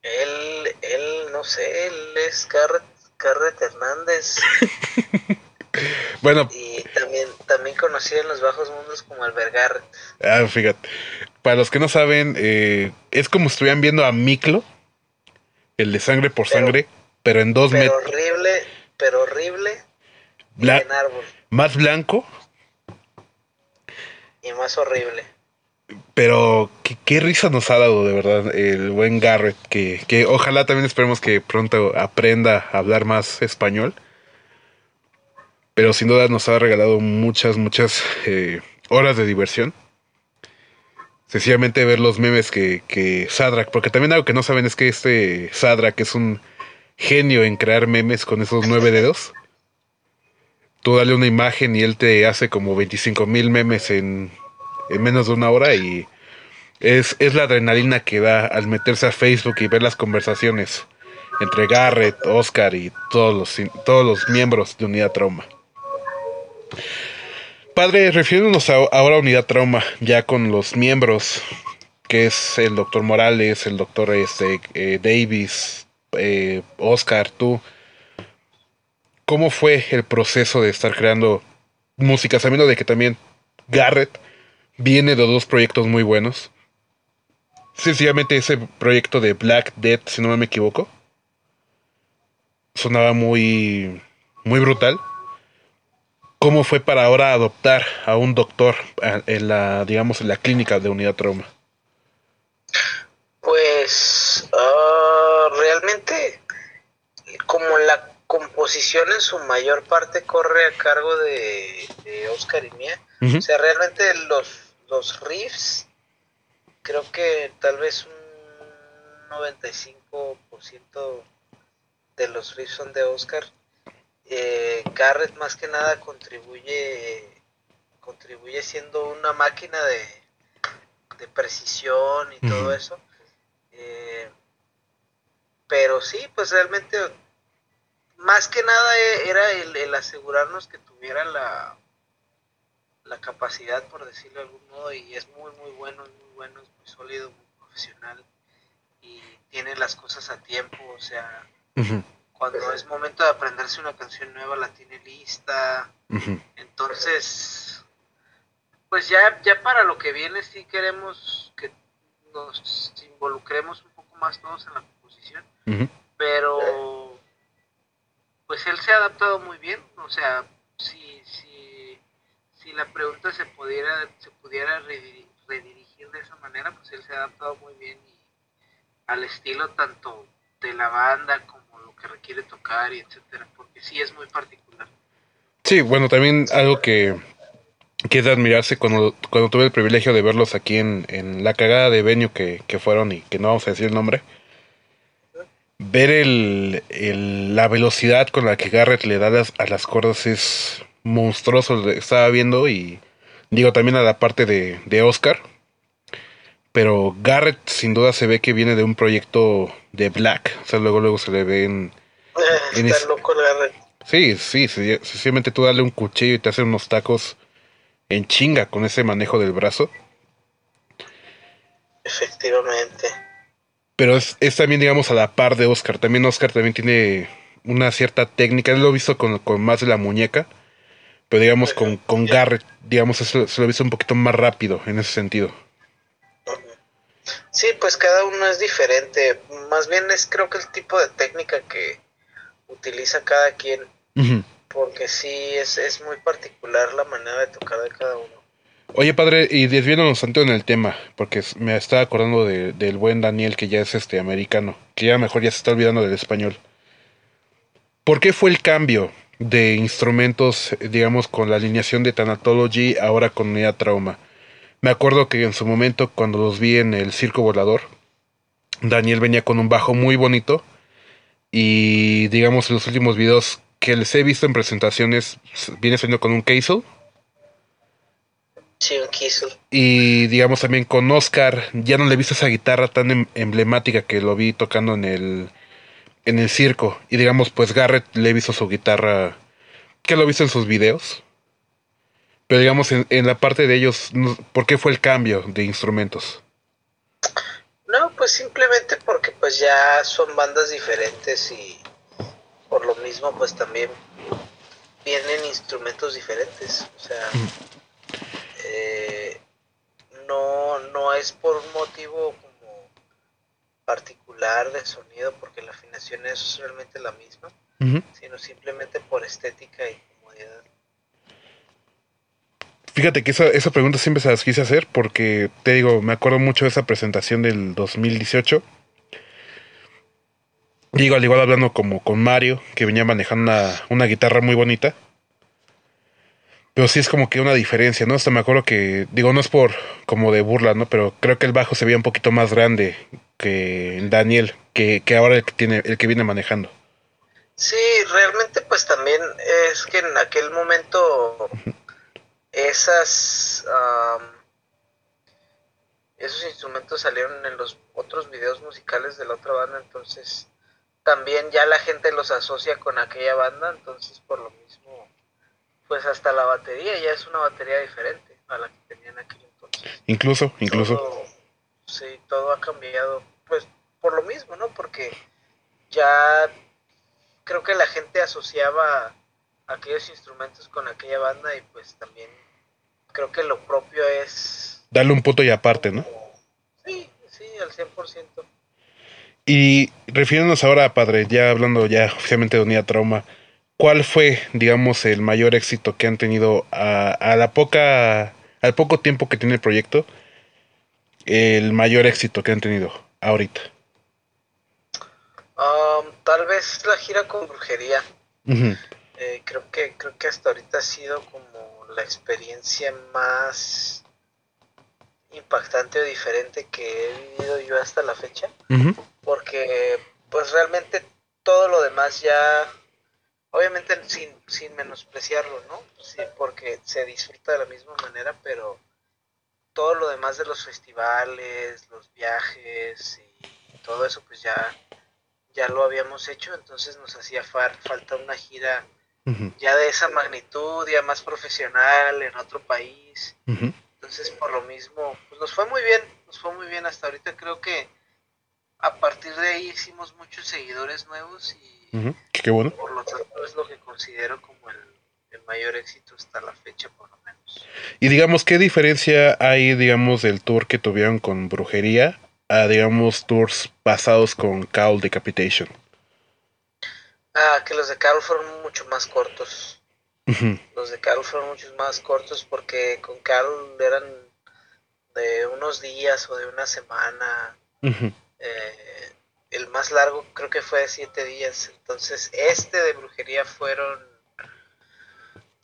Él, él, no sé, él es Garrett, Garrett Hernández. (laughs) Bueno. Y también, también conocido en los bajos mundos como Albergar. Ah, fíjate. Para los que no saben, eh, es como si estuvieran viendo a Miklo, el de sangre por sangre, pero en dos metros. horrible, pero horrible. en árbol. Más blanco. Y más horrible. Pero qué, risa nos ha dado de verdad el buen Garrett, que, que ojalá también esperemos que pronto aprenda a hablar más español. Pero sin duda nos ha regalado muchas, muchas eh, horas de diversión. Sencillamente ver los memes que, que Sadrak, porque también algo que no saben es que este Sadrak es un genio en crear memes con esos nueve dedos. Tú dale una imagen y él te hace como 25 mil memes en en menos de una hora y es, es la adrenalina que da al meterse a Facebook y ver las conversaciones entre Garrett, Oscar y todos los, todos los miembros de Unidad Trauma. Padre, refiriéndonos ahora a Unidad Trauma, ya con los miembros, que es el doctor Morales, el doctor este, eh, Davis, eh, Oscar, tú, ¿cómo fue el proceso de estar creando música, sabiendo de que también Garrett viene de dos proyectos muy buenos. Sencillamente ese proyecto de Black Death, si no me equivoco, sonaba muy, muy brutal. ¿Cómo fue para ahora adoptar a un doctor en la, digamos, en la clínica de unidad trauma? Pues ah, realmente, como la composición en su mayor parte corre a cargo de, Oscar y mía, o sea, realmente los los riffs, creo que tal vez un 95% de los riffs son de Oscar. Eh, Garrett más que nada contribuye contribuye siendo una máquina de, de precisión y todo eso. Eh, pero sí, pues realmente más que nada era el asegurarnos que tuviera la, la capacidad, por decirlo de algún modo, y es muy, muy bueno, es muy bueno, es muy sólido, muy profesional y tiene las cosas a tiempo, o sea, cuando es momento de aprenderse una canción nueva la tiene lista, entonces, pues ya, ya para lo que viene sí queremos que nos involucremos un poco más todos en la composición, pero pues él se ha adaptado muy bien, o sea, sí, sí si la pregunta se pudiera, se pudiera redirigir de esa manera, pues él se ha adaptado muy bien al estilo tanto de la banda como lo que requiere tocar y etcétera, porque sí es muy particular. Sí, bueno, también algo que, que es de admirarse cuando, cuando tuve el privilegio de verlos aquí en, en la cagada de venue que, que fueron y que no vamos a decir el nombre ver el, el, la velocidad con la que Garrett le da a las cuerdas es monstruoso estaba viendo y digo también a la parte de, de Oscar. Pero Garrett sin duda se ve que viene de un proyecto de Black. O sea, luego luego se le ve en... Está loco Garrett. Sí, sí, sencillamente tú dale un cuchillo y te hacen unos tacos en chinga con ese manejo del brazo. Efectivamente. Pero es, es, también, digamos, a la par de Oscar. También Oscar también tiene una cierta técnica. Él lo he visto con, con más de la muñeca. Pero digamos con, con Garrett, digamos, se, lo he visto un poquito más rápido en ese sentido. Sí, pues cada uno es diferente. Más bien es creo que el tipo de técnica que utiliza cada quien. Porque sí, es, es muy particular la manera de tocar de cada uno. Oye, padre, y desviándonos tanto en el tema, porque me estaba acordando de, del buen Daniel, que ya es este americano, que ya mejor ya se está olvidando del español. ¿Por qué fue el cambio de instrumentos, digamos, con la alineación de Thanatology, ahora con Unidad Trauma. Me acuerdo que en su momento, cuando los vi en el Circo Volador, Daniel venía con un bajo muy bonito. Y digamos, en los últimos videos que les he visto en presentaciones, viene saliendo con un Keisel. Y digamos también con Oscar, ya no le he visto esa guitarra tan em-, emblemática que lo vi tocando en el en el circo. Y digamos, pues Garrett le he visto su guitarra, que lo he visto en sus videos. Pero digamos, en, en, la parte de ellos, ¿por qué fue el cambio de instrumentos? No, pues simplemente porque pues ya son bandas diferentes y por lo mismo pues también vienen instrumentos diferentes. O sea, eh, no, no es por un motivo como particular de sonido porque la afinación es realmente la misma, sino simplemente por estética y comodidad. Fíjate que esa, esa pregunta siempre se las quise hacer porque, te digo, me acuerdo mucho de esa presentación del 2018. Digo, al igual hablando como con Mario, que venía manejando una, una guitarra muy bonita. Pero sí es como que una diferencia, ¿no? Hasta me acuerdo que, digo, no es por como de burla, ¿no? Pero creo que el bajo se veía un poquito más grande que Daniel, que, que ahora el que tiene, el que viene manejando. Sí, realmente pues también es que en aquel momento esas esos instrumentos salieron en los otros videos musicales de la otra banda, entonces también ya la gente los asocia con aquella banda, entonces por lo mismo pues hasta la batería ya es una batería diferente a la que tenían aquel entonces. Incluso, incluso. sí, todo ha cambiado, pues por lo mismo, ¿no? Porque ya creo que la gente asociaba aquellos instrumentos con aquella banda y pues también creo que lo propio es... Darle un punto y aparte, ¿no? Sí, sí, al 100%. Y refiriéndonos ahora, padre, ya hablando ya oficialmente de Unidad Trauma, ¿cuál fue, digamos, el mayor éxito que han tenido a, la poca, al poco tiempo que tiene el proyecto? El mayor éxito que han tenido ahorita. Um, tal vez la gira con brujería. Eh, creo que creo que hasta ahorita ha sido como la experiencia más impactante o diferente que he vivido yo hasta la fecha. Porque pues realmente todo lo demás ya obviamente sin, sin menospreciarlo, ¿no? Sí, porque se disfruta de la misma manera, pero todo lo demás de los festivales, los viajes y todo eso, pues ya, ya lo habíamos hecho, entonces nos hacía falta una gira ya de esa magnitud, ya más profesional, en otro país. Entonces, por lo mismo, pues nos fue muy bien, nos fue muy bien hasta ahorita. Creo que a partir de ahí hicimos muchos seguidores nuevos y Qué bueno. Por lo tanto, es lo que considero como el, mayor éxito hasta la fecha, por lo menos. Y digamos, ¿qué diferencia hay, digamos, del tour que tuvieron con Brujería a, digamos, tours pasados con Carl Decapitation? Ah, que los de Carl fueron mucho más cortos. Los de Carl fueron mucho más cortos porque con Carl eran de unos días o de una semana. eh, el más largo creo que fue de siete días. Entonces, este de brujería fueron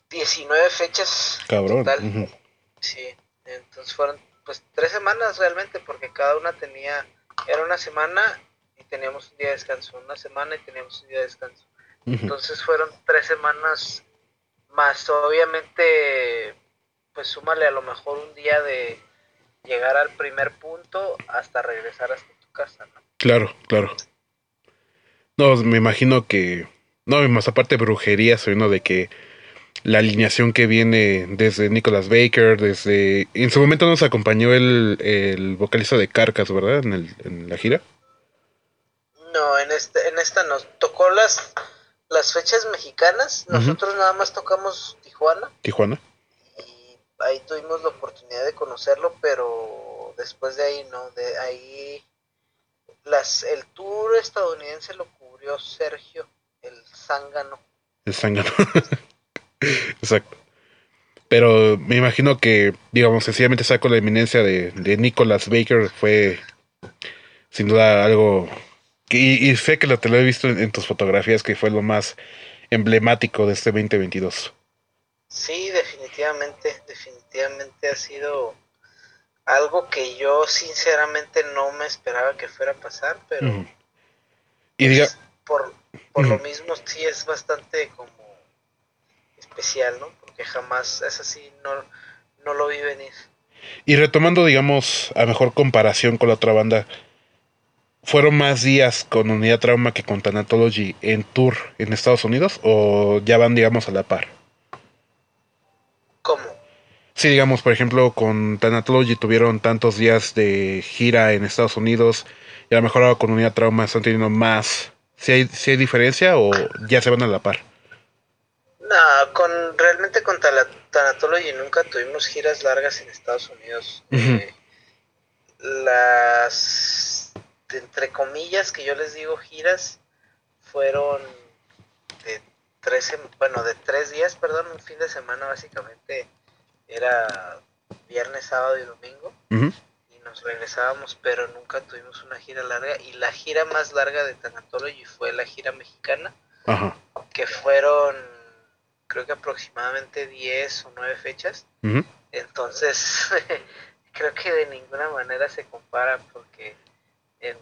19 fechas. Cabrón. Total. Sí, entonces fueron pues tres semanas realmente, porque cada una tenía, era una semana y teníamos un día de descanso, una semana y teníamos un día de descanso. Entonces fueron tres semanas más, obviamente, pues súmale a lo mejor un día de llegar al primer punto hasta regresar hasta tu casa, ¿no? Claro, claro. No, me imagino que. No, más aparte brujería, uno de que la alineación que viene desde Nicholas Baker, desde. En su momento nos acompañó el, el vocalista de Carcas, ¿verdad? En, el, en la gira. No, en, este, en esta nos tocó las, las fechas mexicanas. Nosotros nada más tocamos Tijuana. Tijuana. Y ahí tuvimos la oportunidad de conocerlo, pero después de ahí no. De ahí las, el tour estadounidense lo cubrió Sergio, el zángano. El zángano. (laughs) Exacto. Pero me imagino que, digamos, sencillamente saco la eminencia de, de Nicholas Baker fue sin duda algo... y, y, sé que lo te lo he visto en, tus fotografías, que fue lo más emblemático de este 2022. Sí, definitivamente, definitivamente ha sido algo que yo sinceramente no me esperaba que fuera a pasar, pero y diga... Pues, por, por lo mismo sí es bastante como especial, ¿no? Porque jamás es así, no, no lo vi venir. Y retomando, digamos, a mejor comparación con la otra banda, ¿fueron más días con Unidad Trauma que con Thanatology en tour en Estados Unidos o ya van, digamos, a la par? ¿Cómo? Sí, digamos, por ejemplo, con Thanatology tuvieron tantos días de gira en Estados Unidos y a lo mejor ahora con Unidad Trauma están teniendo más. ¿Sí hay, hay diferencia o ya se van a la par? No, con, realmente con Thanatology nunca tuvimos giras largas en Estados Unidos. Eh, las, entre comillas, que yo les digo giras, fueron de tres, bueno, de tres días, perdón, un fin de semana básicamente era viernes, sábado y domingo. Y nos regresábamos, pero nunca tuvimos una gira larga. Y la gira más larga de Tanatology fue la gira mexicana, que fueron, creo que aproximadamente 10 o 9 fechas. Entonces, (laughs) creo que de ninguna manera se compara porque en,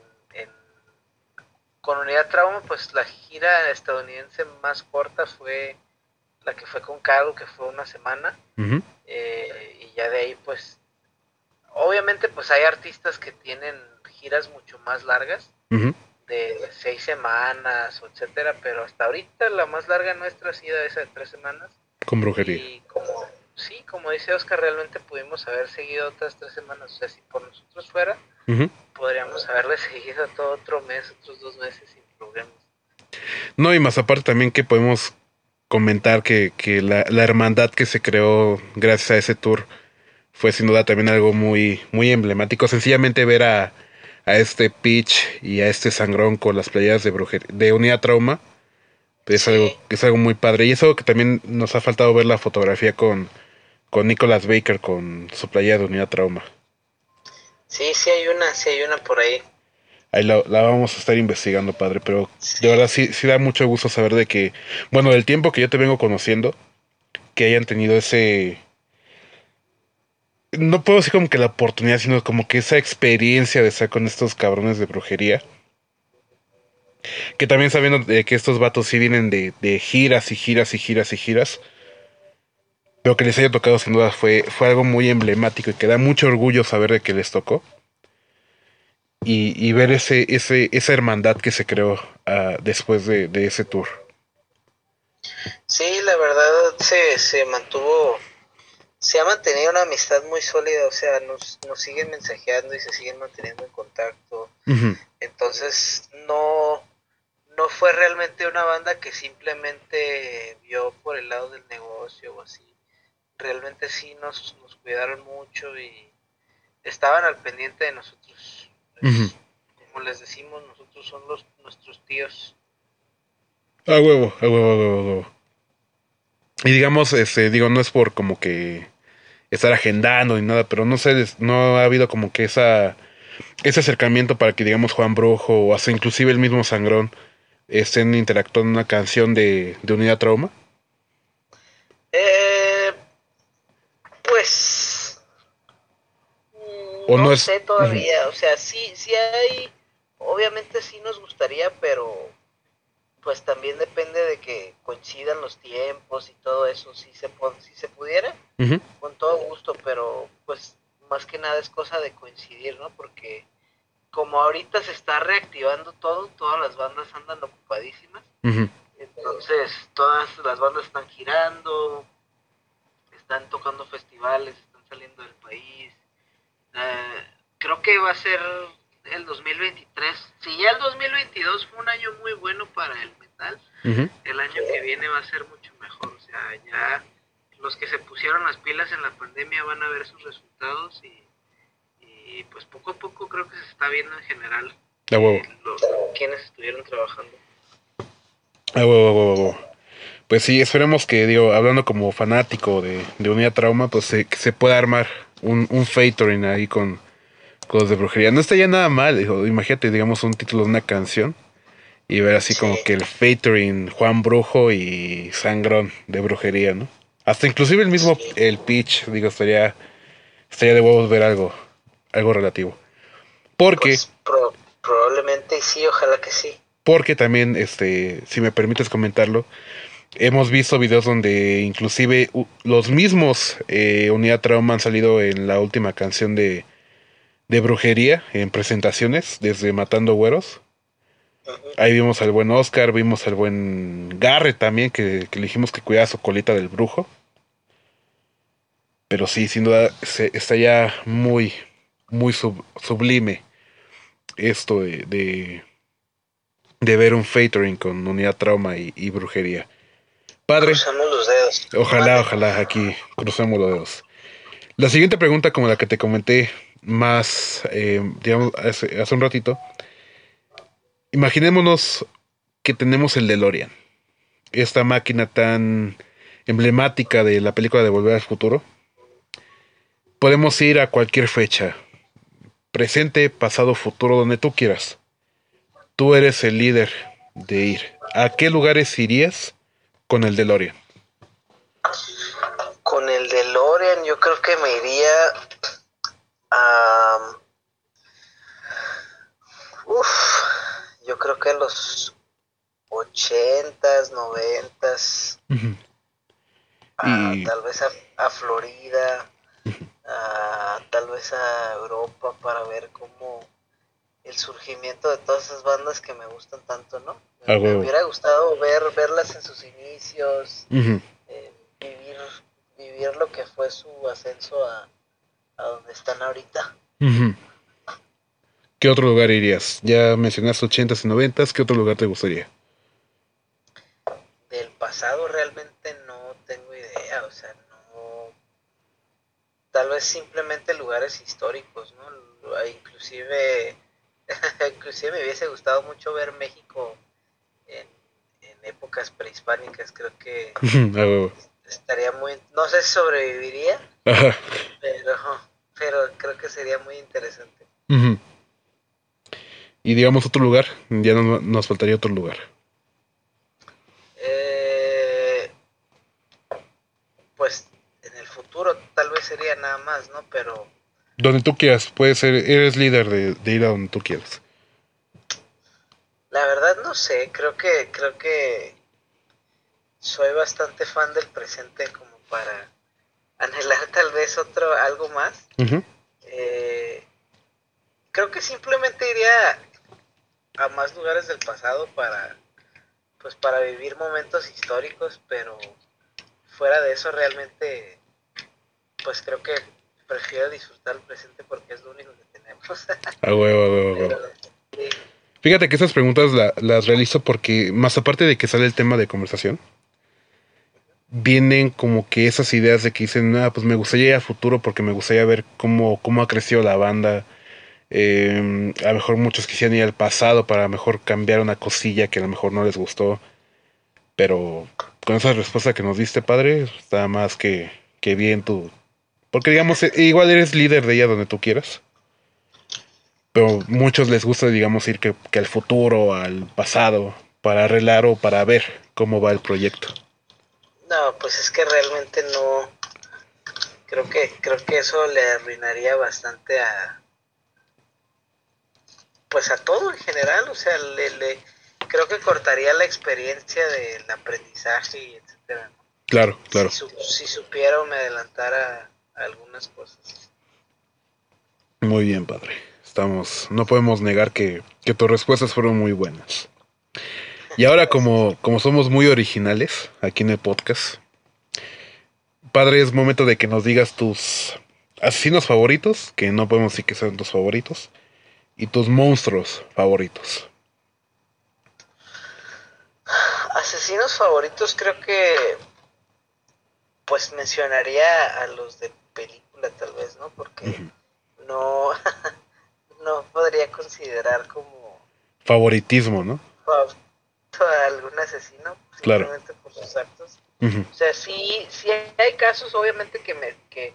con Unidad Trauma, pues la gira estadounidense más corta fue la que fue con Cargo, que fue una semana. Eh, y ya de ahí, pues, obviamente, pues hay artistas que tienen giras mucho más largas, de seis semanas, etcétera, pero hasta ahorita la más larga nuestra ha sido esa de tres semanas. Con brujería. Y como, sí, como dice Oscar, realmente pudimos haber seguido otras tres semanas. O sea, si por nosotros fuera, podríamos haberle (laughs) seguido todo otro mes, otros dos meses sin problemas. No, y más aparte también que podemos comentar que, que la, la, hermandad que se creó gracias a ese tour fue sin duda también algo muy, muy emblemático. Sencillamente ver a, a este Pitch y a este Sangrón con las playas de brujería, de Unidad Trauma, es algo, es algo muy padre. Y eso que también nos ha faltado ver la fotografía con, con Nicolas Baker con su playa de Unidad Trauma. Sí, sí hay una, sí hay una por ahí. Ahí la, vamos a estar investigando, padre, pero de verdad sí, da mucho gusto saber de que, bueno, del tiempo que yo te vengo conociendo, que hayan tenido ese, no puedo decir como que la oportunidad, sino como que esa experiencia de estar con estos cabrones de brujería. Que también sabiendo de que estos vatos sí vienen de, de, giras y giras y giras y giras. Pero que les haya tocado sin duda fue, fue algo muy emblemático y que da mucho orgullo saber de que les tocó y, ver ese, ese, esa hermandad que se creó uh, después de, de, ese tour. Sí, la verdad se, se mantuvo, se ha mantenido una amistad muy sólida, o sea, nos, nos siguen mensajeando y se siguen manteniendo en contacto. Entonces, no, no fue realmente una banda que simplemente vio por el lado del negocio o así. Realmente sí nos, nos cuidaron mucho y estaban al pendiente de nosotros como les decimos, nosotros son los, nuestros tíos. A huevo, a huevo, a huevo, a huevo. Y digamos, este, digo, no es por como que estar agendando ni nada, pero no sé, no ha habido como que esa ese acercamiento para que digamos Juan Brujo o hasta inclusive el mismo Sangrón estén interactuando en una canción de, de Unidad Trauma. Eh, pues o no, sé todavía, o sea, sí, sí hay, obviamente sí nos gustaría, pero pues también depende de que coincidan los tiempos y todo eso, si se, si se pudiera, con todo gusto, pero pues más que nada es cosa de coincidir, ¿no? Porque como ahorita se está reactivando todo, todas las bandas andan ocupadísimas, entonces todas las bandas están girando, están tocando festivales, están saliendo del país, eh, creo que va a ser el 2023. Si ya el 2022 fue un año muy bueno para el metal, el año que viene va a ser mucho mejor. O sea, ya los que se pusieron las pilas en la pandemia van a ver sus resultados y, pues poco a poco creo que se está viendo en general de huevo. quienes estuvieron trabajando. A huevo, a huevo, Pues sí, esperemos que, digo, hablando como fanático de, de Unidad Trauma, pues se, que se pueda armar un, un featuring ahí con, con los de brujería. No estaría nada mal, dijo, imagínate, digamos, un título de una canción y ver así como que el featuring Juan Brujo y Sangrón de brujería, ¿no? Hasta inclusive el mismo, el pitch, digo, estaría, estaría de huevos ver algo, algo relativo. Porque... Pues, probablemente sí, ojalá que sí. Porque también, este, si me permites comentarlo, hemos visto videos donde inclusive los mismos eh, Unidad Trauma han salido en la última canción de, de brujería en presentaciones desde Matando Güeros. Ahí vimos al buen Oscar, vimos al buen Garre también, que, le dijimos que cuidaba su colita del brujo. Pero sí, sin duda, está ya muy, muy sublime esto de, de, ver un featuring con unidad trauma y brujería. Padre. Cruzamos los dedos. Ojalá, ojalá, aquí cruzamos los dedos. La siguiente pregunta, como la que te comenté más, eh, digamos, hace, un ratito. Imaginémonos que tenemos el DeLorean. Esta máquina tan emblemática de la película de Volver al Futuro. podemos ir a cualquier fecha, presente, pasado, futuro, donde tú quieras. Tú eres el líder de ir. ¿A qué lugares irías con el DeLorean? Con el DeLorean yo creo que me iría a... Uf, yo creo que a los ochentas, noventas, tal vez a, Florida, tal vez a Europa para ver cómo el surgimiento de todas esas bandas que me gustan tanto, ¿no? Me, hubiera gustado ver verlas en sus inicios, eh, vivir, vivir lo que fue su ascenso a, a donde están ahorita. ¿Qué otro lugar irías? Ya mencionaste 80s y 90s, ¿qué otro lugar te gustaría? Del pasado realmente no tengo idea, o sea, no... Tal vez simplemente lugares históricos, ¿no? Inclusive, (laughs) inclusive me hubiese gustado mucho ver México en, épocas prehispánicas, creo que (laughs) estaría muy... No sé si sobreviviría, pero, pero creo que sería muy interesante. Y digamos otro lugar, ya nos faltaría otro lugar. Eh, pues en el futuro tal vez sería nada más, ¿no? Pero... Donde tú quieras, puede ser, eres líder de, de ir a donde tú quieras. La verdad no sé, creo que, creo que soy bastante fan del presente como para (laughs) anhelar tal vez otro, algo más. eh, creo que simplemente iría a más lugares del pasado para pues para vivir momentos históricos, pero fuera de eso realmente pues creo que prefiero disfrutar el presente porque es lo único que tenemos. (laughs) a huevo, a huevo, Fíjate que esas preguntas las realizo porque más aparte de que sale el tema de conversación, vienen como que esas ideas de que dicen, ah, pues me gustaría ir a futuro porque me gustaría ver cómo, cómo ha crecido la banda, eh, a lo mejor muchos quisieran ir al pasado para a lo mejor cambiar una cosilla que a lo mejor no les gustó. Pero con esa respuesta que nos diste, padre, está más que, que bien tú. Porque digamos, eh, igual eres líder de ella donde tú quieras. Pero muchos les gusta, digamos, ir que, que al futuro, al pasado, para arreglar o para ver cómo va el proyecto. No, pues es que realmente no. Creo que, creo que eso le arruinaría bastante a, pues a todo en general, o sea, le, creo que cortaría la experiencia del aprendizaje y etcétera. Claro, claro. Si, supiera o me adelantara algunas cosas. Muy bien, padre. Estamos, no podemos negar que, que tus respuestas fueron muy buenas. Y ahora como, como somos muy originales aquí en el podcast, padre, es momento de que nos digas tus asesinos favoritos, que no podemos decir que sean tus favoritos, y tus monstruos favoritos. Asesinos favoritos creo que pues mencionaría a los de película tal vez, ¿no? Porque no (laughs) no podría considerar como favoritismo, ¿no? A algún asesino simplemente por sus actos. O sea, sí, sí hay casos obviamente que me que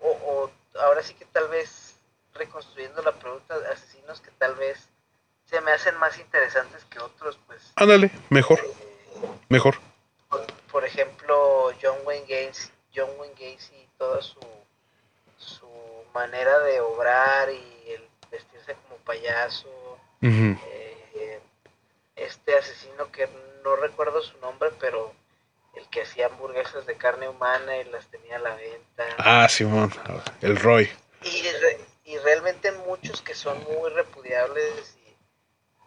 o, o ahora sí que tal vez reconstruyendo la pregunta asesinos que tal vez se me hacen más interesantes que otros, pues. Ándale, mejor. Eh, mejor. Por, ejemplo, John Wayne Gacy, John Wayne Gacy y toda su, su manera de obrar y como payaso. Eh, este asesino que no recuerdo su nombre, pero el que hacía hamburguesas de carne humana y las tenía a la venta. Ah, Simón, el Roy. Y, y realmente muchos que son muy repudiables,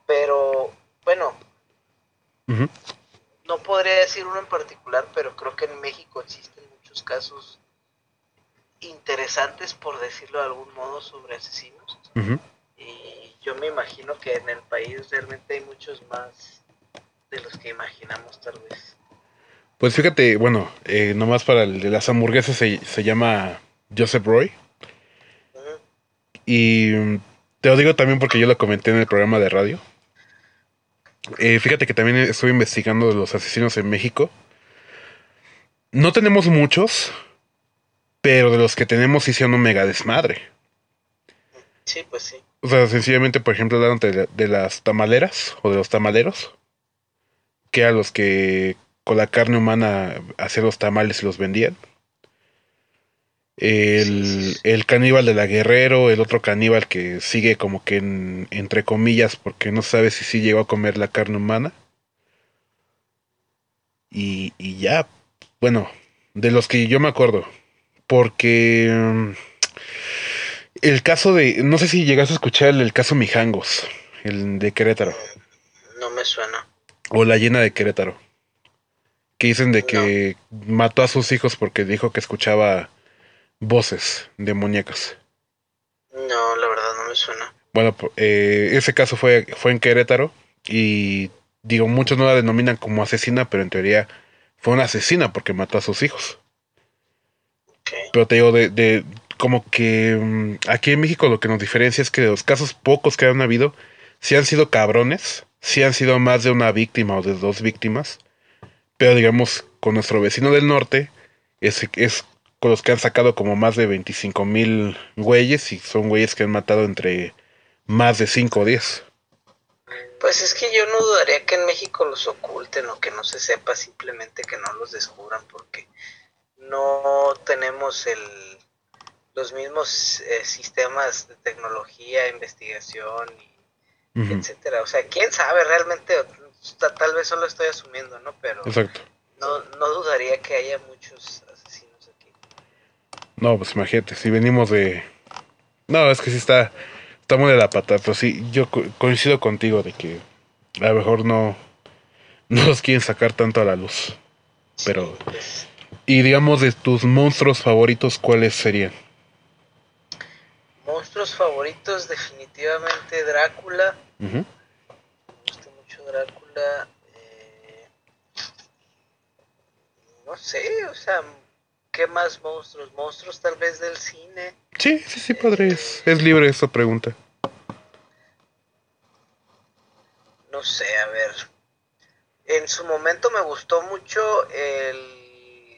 pero bueno, no podría decir uno en particular, pero creo que en México existen muchos casos interesantes, por decirlo de algún modo, sobre asesinos. Y yo me imagino que en el país realmente hay muchos más de los que imaginamos tal vez. Pues fíjate, bueno, eh, nomás para el de las hamburguesas se, se llama Joseph Roy. Y te lo digo también porque yo lo comenté en el programa de radio. Eh, fíjate que también estoy investigando los asesinos en México. No tenemos muchos, Pero de los que tenemos sí un mega desmadre. Sí, pues sí. O sea, sencillamente, por ejemplo, hablaron de, de, las tamaleras o de los tamaleros, que a los que con la carne humana hacían los tamales y los vendían. El, el, caníbal de la guerrero, el otro caníbal que sigue como que entre comillas porque no sabe si sí llegó a comer la carne humana. Y, y ya, bueno, de los que yo me acuerdo, porque mm, el caso de, no sé si llegas a escuchar el, caso Mijangos, el de Querétaro. No me suena. O la llena de Querétaro. Que dicen de que mató a sus hijos porque dijo que escuchaba voces demoníacas. No, la verdad no me suena. Bueno, eh, ese caso fue, fue en Querétaro y digo, muchos no la denominan como asesina, pero en teoría fue una asesina porque mató a sus hijos. Pero te digo, de, de, como que mm, aquí en México lo que nos diferencia es que los casos pocos que han habido, si han sido cabrones, si han sido más de una víctima o de dos víctimas, pero digamos con nuestro vecino del norte, es, es con los que han sacado como más de 25 mil güeyes y son güeyes que han matado entre más de 5 o 10. Pues es que yo no dudaría que en México los oculten o que no se sepa, simplemente que no los descubran porque no tenemos el los mismos eh, sistemas de tecnología, investigación, y etcétera. O sea, quién sabe realmente, tal vez solo estoy asumiendo, ¿no? Pero No, no dudaría que haya muchos asesinos aquí. No, pues imagínate, si venimos de... No, es que sí está, está muy de la pata, pero sí, yo coincido contigo de que a lo mejor no, (laughs) no los quieren sacar tanto a la luz. Pero... Pues. Y digamos de tus monstruos favoritos, ¿cuáles serían? Monstruos favoritos, definitivamente Drácula. Me gusta mucho Drácula. Eh, no sé, o sea, ¿qué más monstruos? ¿Monstruos tal vez del cine? Sí, sí, sí, padre. es, es libre esa pregunta. No sé, a ver. En su momento me gustó mucho el.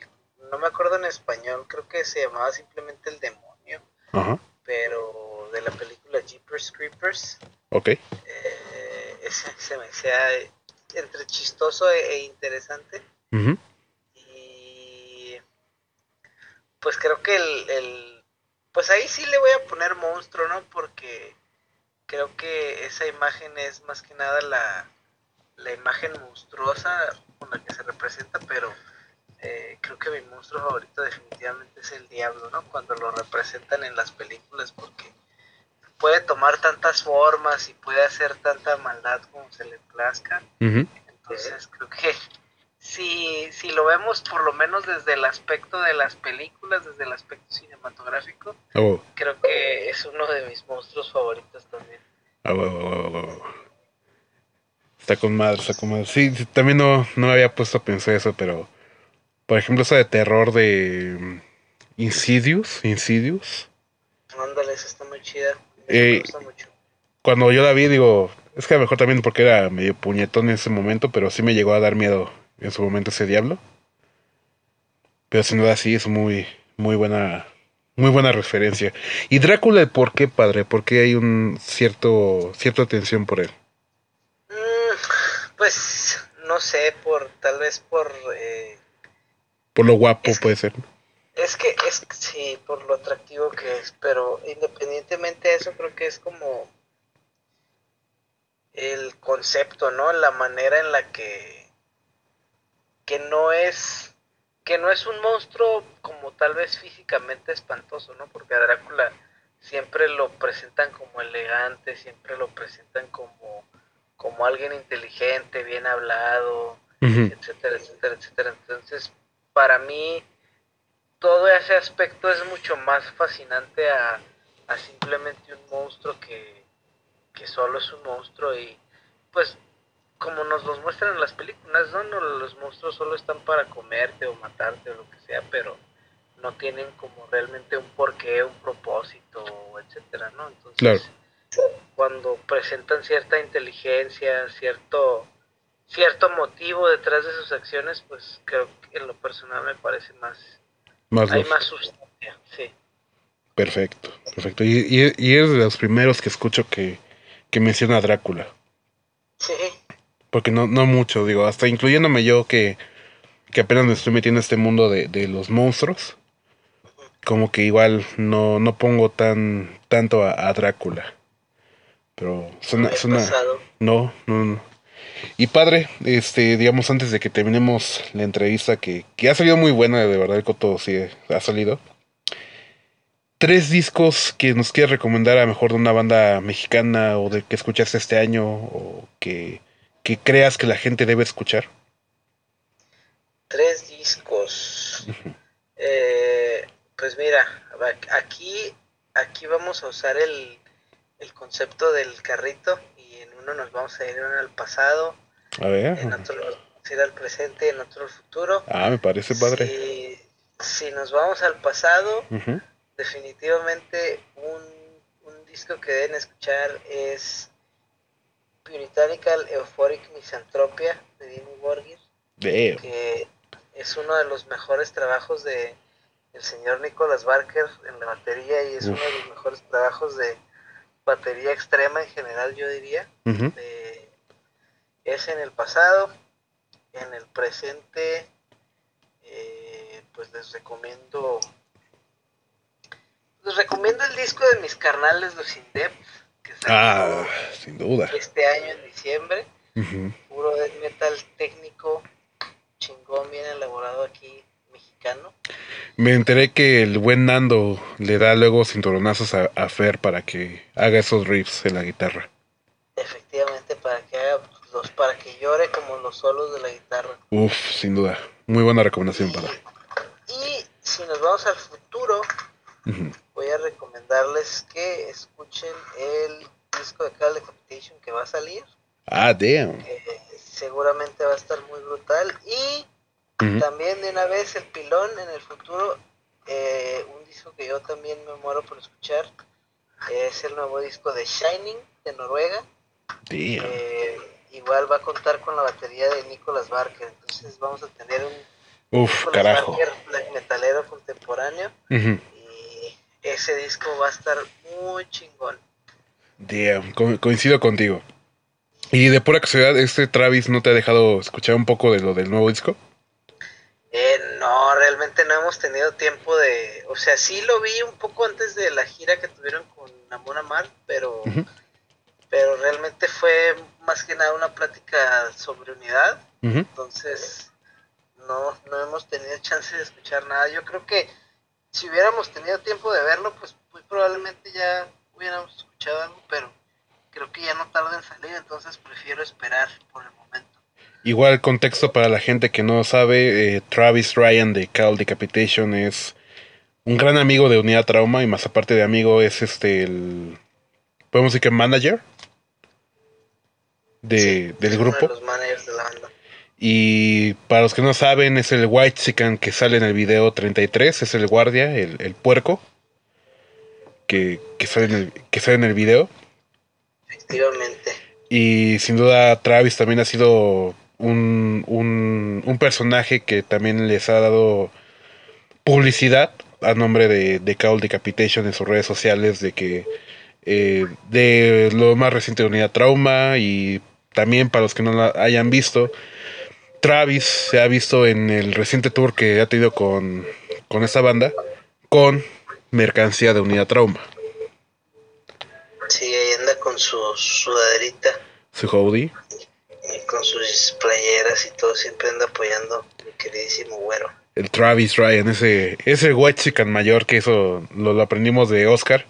No me acuerdo en español, creo que se llamaba simplemente El Demonio. Ajá pero de la película Jeepers Creepers. Ok. Eh, (laughs) se me hacía entre chistoso e, e interesante. Y pues creo que el, el, Pues ahí sí le voy a poner monstruo, ¿no? Porque creo que esa imagen es más que nada la, la imagen monstruosa con la que se representa, pero eh, creo que mi monstruo favorito definitivamente es el diablo, ¿no? Cuando lo representan en las películas porque puede tomar tantas formas y puede hacer tanta maldad como se le plazca. Entonces creo que si, si lo vemos por lo menos desde el aspecto de las películas, desde el aspecto cinematográfico, oh. creo que es uno de mis monstruos favoritos también. Oh, está con madre, está con madre. Sí, también no, no me había puesto a pensar eso, pero por ejemplo, esa de terror de mm, Insidious. Insidious. Ándale, esa está muy chida. Me eh, gusta mucho. Cuando yo la vi, digo, es que a lo mejor también porque era medio puñetón en ese momento, pero sí me llegó a dar miedo en su momento ese diablo. Pero sin duda sí es muy, muy buena, muy buena referencia. Y Drácula, ¿por qué, padre? ¿Por qué hay un cierto, cierta atención por él? Mm, pues no sé, por tal vez por eh, por lo guapo puede ser. Es que, es sí, por lo atractivo que es, pero independientemente de eso, creo que es como el concepto, ¿no? La manera en la que, que no es, que no es un monstruo como tal vez físicamente espantoso, ¿no? Porque a Drácula siempre lo presentan como elegante, siempre lo presentan como, como alguien inteligente, bien hablado, etcétera, etcétera, etcétera. Entonces, para mí todo ese aspecto es mucho más fascinante a, simplemente un monstruo que, solo es un monstruo y pues como nos los muestran en las películas, ¿no? los monstruos solo están para comerte o matarte o lo que sea, pero no tienen como realmente un porqué, un propósito, etcétera, ¿no? Entonces, cuando presentan cierta inteligencia, cierto cierto motivo detrás de sus acciones, pues creo que en lo personal me parece más... hay más sustancia Sí. Perfecto, perfecto. Y, y, eres de los primeros que escucho que, que menciona a Drácula. Sí. Porque no, no mucho, digo, hasta incluyéndome yo que, que apenas me estoy metiendo en este mundo de, de los monstruos. Como que igual no, no pongo tan tanto a, Drácula. Pero suena, no, no, no. Y padre, este, digamos, antes de que terminemos la entrevista, que, que ha salido muy buena, de verdad, el coto sí ha salido. Tres discos que nos quieres recomendar a mejor de una banda mexicana o de que escuchaste este año o que, que creas que la gente debe escuchar. Tres discos. eh, pues mira, aquí, aquí vamos a usar el, el concepto del carrito uno nos vamos a ir al pasado, a ver. en otro ir al presente, en otro al futuro. Ah, me parece padre. Si, si nos vamos al pasado, definitivamente un, un, disco que deben escuchar es Puritanical Euphoric Misanthropia de Dimmu Borgir, que es uno de los mejores trabajos de el señor Nicholas Barker en la batería y es uno de los mejores trabajos de batería extrema en general, yo diría. Eh, es en el pasado, en el presente, eh, pues les recomiendo. Les recomiendo el disco de mis carnales, los Indep, que ah, sin duda. este año en diciembre. Puro death metal técnico, chingón, bien elaborado aquí, mexicano. Me enteré que el buen Nando le da luego cinturonazos a, Fer para que haga esos riffs en la guitarra. Efectivamente, para que haga los, para que llore como los solos de la guitarra. Uf, sin duda. Muy buena recomendación para. Y si nos vamos al futuro, voy a recomendarles que escuchen el disco de Call Decapitation que va a salir. Ah, damn. seguramente va a estar muy brutal. Y también de una vez el pilón en el futuro, eh, un disco que yo también me muero por escuchar, es el nuevo disco de Shining de Noruega. Eh, igual va a contar con la batería de Nicolas Barker, entonces vamos a tener un Uf, carajo. Barker black metalero contemporáneo y ese disco va a estar muy chingón. coincido contigo. Y de pura casualidad, ¿este Travis no te ha dejado escuchar un poco de lo del nuevo disco? Eh, no, realmente no hemos tenido tiempo de, o sea, sí lo vi un poco antes de la gira que tuvieron con Amor Amar, pero, pero realmente fue más que nada una plática sobre unidad, entonces no, no hemos tenido chance de escuchar nada. Yo creo que si hubiéramos tenido tiempo de verlo, pues muy probablemente ya hubiéramos escuchado algo, pero creo que ya no tarda en salir, entonces prefiero esperar por el momento. Igual contexto para la gente que no sabe, eh, Travis Ryan de Cal Decapitation es un gran amigo de Unidad Trauma y más aparte de amigo es este el podemos decir que manager de, del grupo. Y para los que no saben, es el White Chicken que sale en el video 33, es el guardia, el, el puerco que, que, sale en el, que sale en el video. Efectivamente. Y sin duda Travis también ha sido un, un, un, personaje que también les ha dado publicidad a nombre de, de Call Decapitation en sus redes sociales de que eh, de lo más reciente de Unidad Trauma y también para los que no la hayan visto Travis se ha visto en el reciente tour que ha tenido con, con esta banda con mercancía de Unidad Trauma. Sí, ahí anda con su sudaderita. Su hoodie con sus playeras y todo, siempre anda apoyando mi queridísimo güero. El Travis Ryan, ese, ese white chicken mayor que eso lo, aprendimos de Oscar,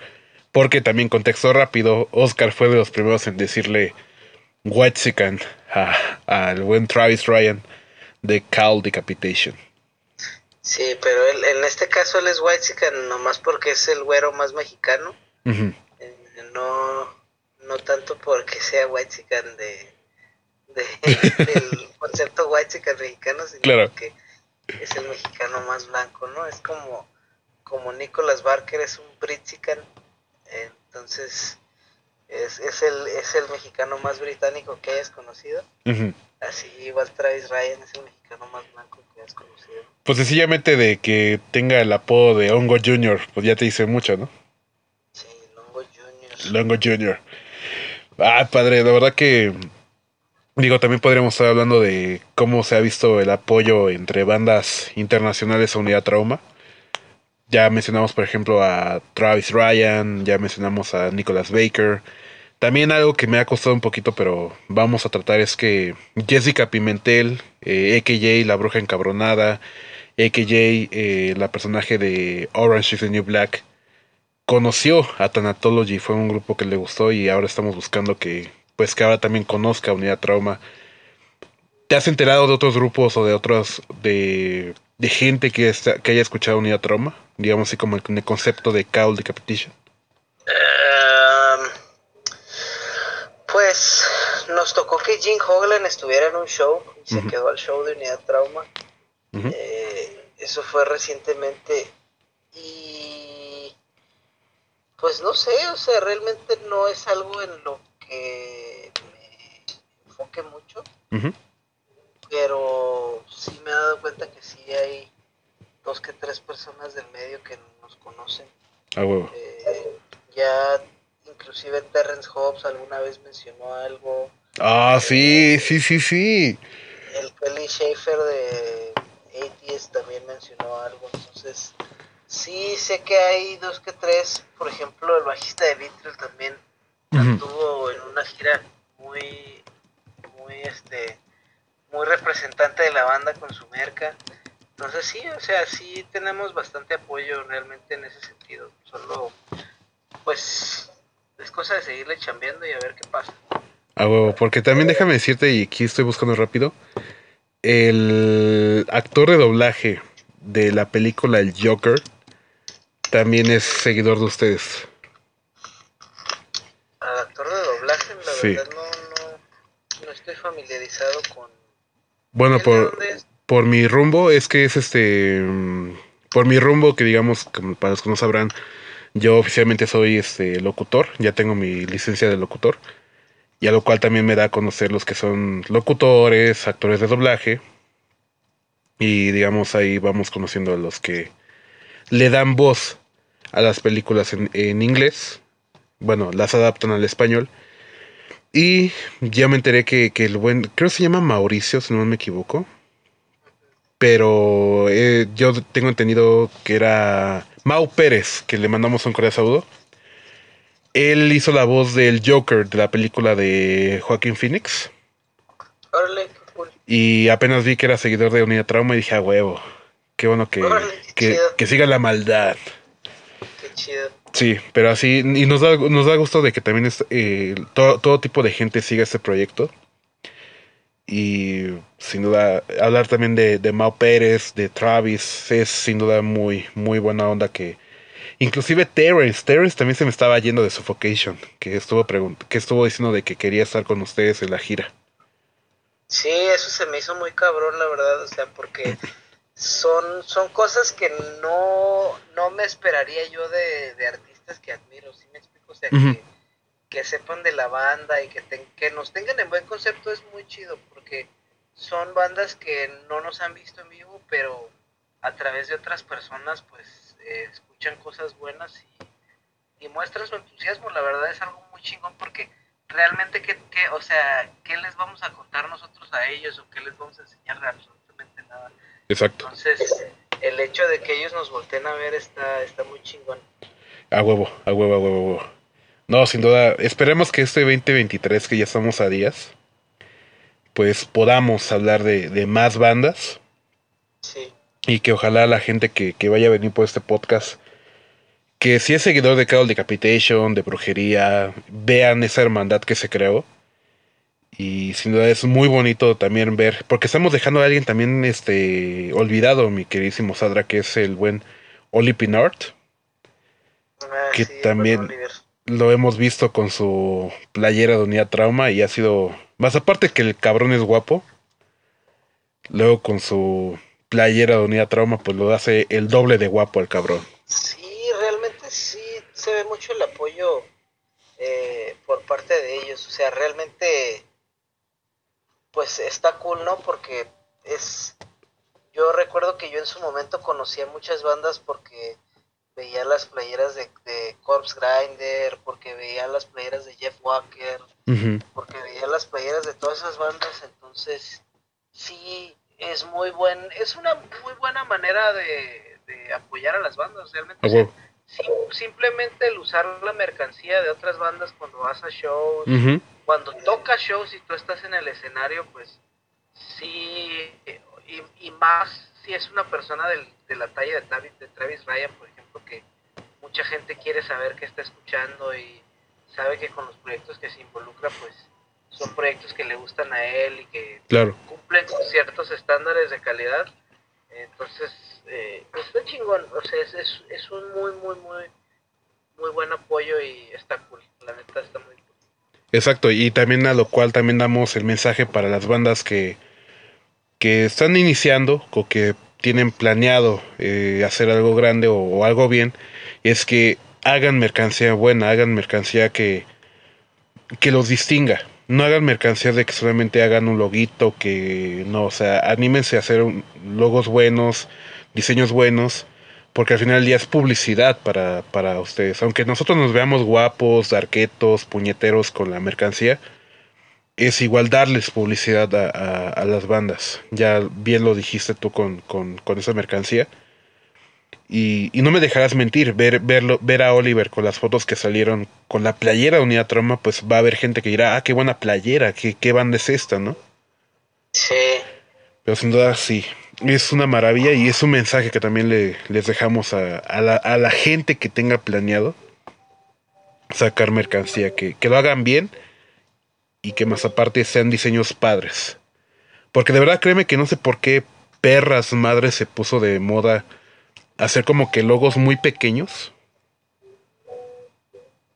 porque también contexto rápido, Oscar fue de los primeros en decirle white chicken al buen Travis Ryan de Cal Decapitation. Sí, pero él, en este caso él es white chicken nomás porque es el güero más mexicano. Eh, no, no tanto porque sea white chicken de (laughs) del concepto white mexicano, sino que es el mexicano más blanco, ¿no? Es como, como Nicholas Barker es un Britzican, entonces es, es, el, es el mexicano más británico que hayas conocido. Así igual Travis Ryan es el mexicano más blanco que hayas conocido. Pues sencillamente de que tenga el apodo de Hongo Jr., pues ya te dice mucho, ¿no? Sí, Longo Jr. Longo Jr. Ah, padre, la verdad que Digo, también podríamos estar hablando de cómo se ha visto el apoyo entre bandas internacionales a Unidad Trauma. Ya mencionamos, por ejemplo, a Travis Ryan, ya mencionamos a Nicholas Baker. También algo que me ha costado un poquito, pero vamos a tratar es que Jessica Pimentel, eh, la bruja encabronada, AKJ, eh, la personaje de Orange is the New Black, conoció a Thanatology, fue un grupo que le gustó y ahora estamos buscando que pues que ahora también conozca Unidad Trauma. ¿Te has enterado de otros grupos o de otros, de, de gente que, que haya escuchado Unidad Trauma? Digamos así como el, concepto de Call Decapitation. Um, pues nos tocó que Jim Hoglan estuviera en un show y se quedó al show de Unidad Trauma. Eh, eso fue recientemente y pues no sé, o sea, realmente no es algo en lo que me enfoque mucho, pero sí me he dado cuenta que sí hay dos que tres personas del medio que nos conocen. Eh, ya inclusive Terrence Hobbs alguna vez mencionó algo. Ah, sí, sí, sí, sí. El Kelly Schaefer de ATS también mencionó algo, entonces sí sé que hay dos que tres, por ejemplo el bajista de Vitriol también estuvo en una gira muy, muy, este, muy representante de la banda con su merca. Entonces sí, o sea, sí tenemos bastante apoyo realmente en ese sentido. Solo, pues, es cosa de seguirle chambeando y a ver qué pasa. Ah, huevo, porque también déjame decirte, y aquí estoy buscando rápido, el actor de doblaje de la película El Joker también es seguidor de ustedes actor de verdad no, estoy familiarizado con... Bueno, por, por mi rumbo es que es este... Mm, por mi rumbo, que digamos, para los que no sabrán, yo oficialmente soy este locutor, ya tengo mi licencia de locutor, y a lo cual también me da a conocer los que son locutores, actores de doblaje, y digamos ahí vamos conociendo a los que le dan voz a las películas en, en inglés bueno, las adaptan al español. Y ya me enteré que, el buen, creo que se llama Mauricio, si no me equivoco. Pero eh, yo tengo entendido que era Mau Pérez, que le mandamos un correo saludo. Él hizo la voz del Joker de la película de Joaquín Phoenix. Y apenas vi que era seguidor de Unidad Trauma y dije, a huevo, qué bueno que, que, que siga la maldad. Qué chido. Sí, pero así, y nos da, nos da gusto de que también es, eh, todo, todo, tipo de gente siga este proyecto. Y sin duda, hablar también de, de Mao Pérez, de Travis, es sin duda muy, muy buena onda que... Inclusive Terrence, Terrence también se me estaba yendo de Suffocation, que estuvo, que estuvo diciendo de que quería estar con ustedes en la gira. Sí, eso se me hizo muy cabrón, la verdad, o sea, porque (laughs) son, son cosas que no, no me esperaría yo de, de artistas que admiro, ¿sí me explico? O sea, que, que, sepan de la banda y que, que nos tengan en buen concepto es muy chido, porque son bandas que no nos han visto en vivo, pero a través de otras personas, pues, eh, escuchan cosas buenas y, y, muestran su entusiasmo, la verdad es algo muy chingón, porque realmente, ¿qué, qué, o sea, ¿qué les vamos a contar nosotros a ellos o qué les vamos a enseñar absolutamente nada? Exacto. Entonces, el hecho de que ellos nos volteen a ver está, está muy chingón. A huevo, a huevo, a huevo, a huevo. No, sin duda, esperemos que este 2023, que ya estamos a días, pues podamos hablar de, más bandas. Sí. Y que ojalá la gente que, que, vaya a venir por este podcast, que si es seguidor de Call Decapitation, de brujería, vean esa hermandad que se creó y sin duda es muy bonito también ver, porque estamos dejando a alguien también este olvidado, mi queridísimo Sadra, que es el buen Oli Pinart, ah, que también lo hemos visto con su playera de unidad trauma y ha sido, más aparte que el cabrón es guapo, luego con su playera de unidad trauma, pues lo hace el doble de guapo el cabrón. Sí, realmente sí se ve mucho el apoyo eh, por parte de ellos. O sea, realmente, pues está cool, ¿no? Porque es... Yo recuerdo que yo en su momento conocía muchas bandas porque veía las playeras de, de Corpse Grinder, porque veía las playeras de Jeff Walker, porque veía las playeras de todas esas bandas, entonces sí es muy buen, es una muy buena manera de, de apoyar a las bandas realmente. Simplemente el usar la mercancía de otras bandas cuando vas a shows, cuando tocas shows y tú estás en el escenario, pues sí, y, y más si es una persona del, de la talla de Travis, de Travis Ryan, por ejemplo, que mucha gente quiere saber qué está escuchando y sabe que con los proyectos que se involucra, pues son proyectos que le gustan a él y que cumplen con ciertos estándares de calidad. Entonces, eh, está chingón, o sea, es, es, es, un muy, muy, muy, muy buen apoyo y está cool, la neta está muy cool. Exacto, y también a lo cual también damos el mensaje para las bandas que, que están iniciando o que tienen planeado eh, hacer algo grande o, algo bien, es que hagan mercancía buena, hagan mercancía que, que los distinga. No hagan mercancía de que solamente hagan un loguito, que no, o sea, anímense a hacer logos buenos, diseños buenos, porque al final del día es publicidad para, para ustedes. Aunque nosotros nos veamos guapos, arquetos, puñeteros con la mercancía, es igual darles publicidad a, las bandas. Ya bien lo dijiste tú con, con, esa mercancía. Y, no me dejarás mentir, ver, verlo, ver a Oliver con las fotos que salieron con la playera de Unidad Troma, pues va a haber gente que dirá, ah, qué buena playera, qué, qué banda es esta, ¿no? Sí. Pero sin duda sí, es una maravilla y es un mensaje que también le, les dejamos a, a, la, a la gente que tenga planeado sacar mercancía, que, que lo hagan bien y que más aparte sean diseños padres. Porque de verdad créeme que no sé por qué perras madres se puso de moda hacer como que logos muy pequeños.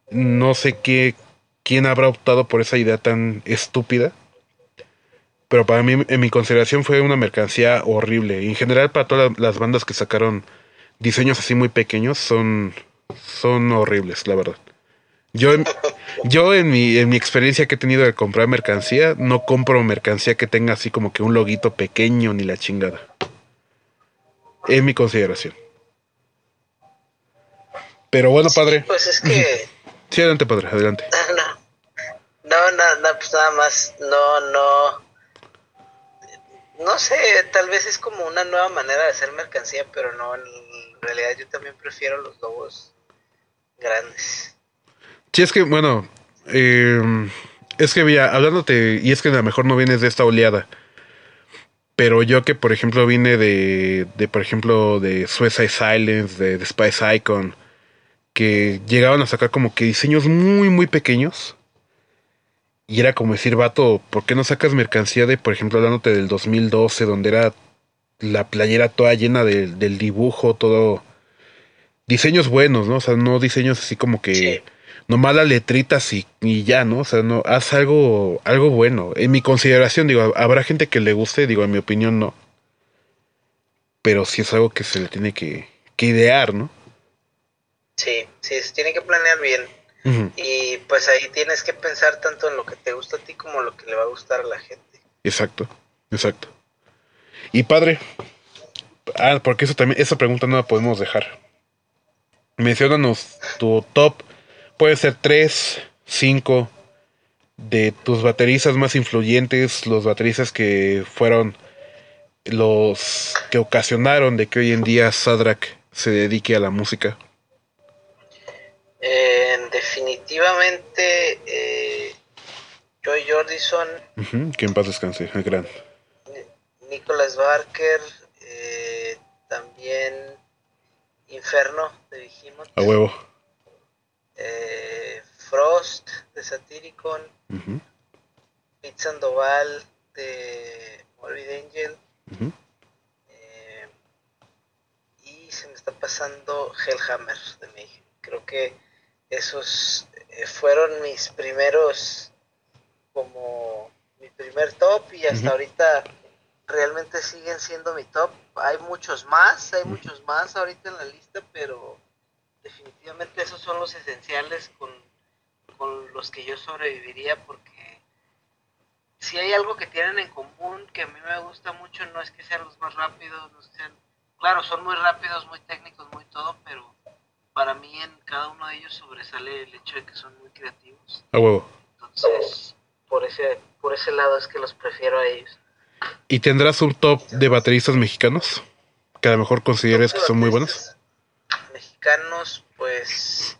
No sé qué quién habrá optado por esa idea tan estúpida. Pero para mí, en mi consideración, fue una mercancía horrible. en general, para todas las bandas que sacaron diseños así muy pequeños, son, son horribles, la verdad. Yo, yo en mi, en mi experiencia que he tenido de comprar mercancía, no compro mercancía que tenga así como que un loguito pequeño ni la chingada. Es mi consideración. Pero bueno, padre. pues es que. (laughs) Sí, adelante, padre, adelante. (laughs) No, no, no, pues nada más, no, no. No sé, tal vez es como una nueva manera de hacer mercancía, pero no, en realidad yo también prefiero los logos grandes. Sí, es que, bueno, eh, es que, hablándote, y es que a lo mejor no vienes de esta oleada, pero yo que, por ejemplo, vine de, de por ejemplo, de Suicide Silence, de, de Spice Icon, que llegaban a sacar como que diseños muy, muy pequeños. Y era como decir, vato, ¿por qué no sacas mercancía de, por ejemplo, hablándote del 2012, donde era la playera toda llena del dibujo, todo... Diseños buenos, ¿no? O sea, no diseños así como que nomás las letritas y, y, ya, ¿no? O sea, no, haz algo, algo bueno. En mi consideración, digo, habrá gente que le guste, digo, en mi opinión no. Pero sí es algo que se le tiene que, que idear, ¿no? Sí, sí, se tiene que planear bien. Y pues ahí tienes que pensar tanto en lo que te gusta a ti como lo que le va a gustar a la gente. Exacto, exacto. Y padre, ah, porque eso también, esa pregunta no la podemos dejar. Menciónanos tu top puede ser tres, cinco de tus bateristas más influyentes, los bateristas que fueron los que ocasionaron de que hoy en día Sadrak se dedique a la música? Definitivamente eh, Joy Jordison. que en paz descanse, el gran. Nicholas Barker, eh, también Inferno de Vigimot. A huevo eh, Frost de Satyricon, uh Sandoval de Morbid Angel, eh, y se me está pasando Hellhammer de México. Creo que esos eh, fueron mis primeros, como mi primer top y hasta ahorita realmente siguen siendo mi top. Hay muchos más, hay muchos más ahorita en la lista, pero definitivamente esos son los esenciales con, los que yo sobreviviría porque si hay algo que tienen en común que a mí me gusta mucho no es que sean los más rápidos, no sean, claro, son muy rápidos, muy técnicos, muy todo, pero para mí en cada uno de ellos sobresale el hecho de que son muy creativos. A huevo. Entonces, por ese, por ese lado es que los prefiero a ellos. ¿Y tendrás un top de bateristas mexicanos? Que a lo mejor consideres que son muy buenos. Mexicanos, pues.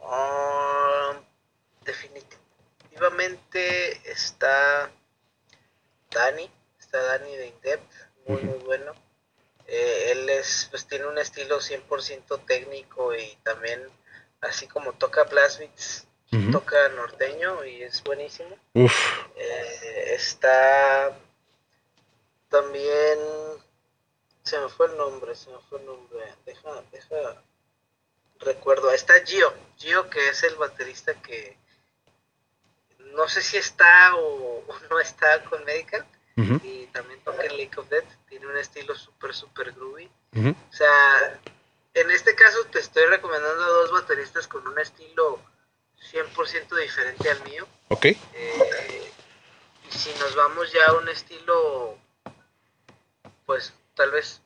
Um, definitivamente está Dani. Está Dani de Indep, muy, muy bueno. Eh, él es, pues tiene un estilo 100% técnico y también, así como toca beats, toca norteño y es buenísimo. Eh, está también, se me fue el nombre, se me fue el nombre, deja, deja, recuerdo, está Gio, Gio que es el baterista que no sé si está o, no está con Medical y también toca en Lake of Death, tiene un estilo súper, súper groovy. O sea, en este caso te estoy recomendando a dos bateristas con un estilo 100% diferente al mío. Ok. Eh, y si nos vamos ya a un estilo, pues tal vez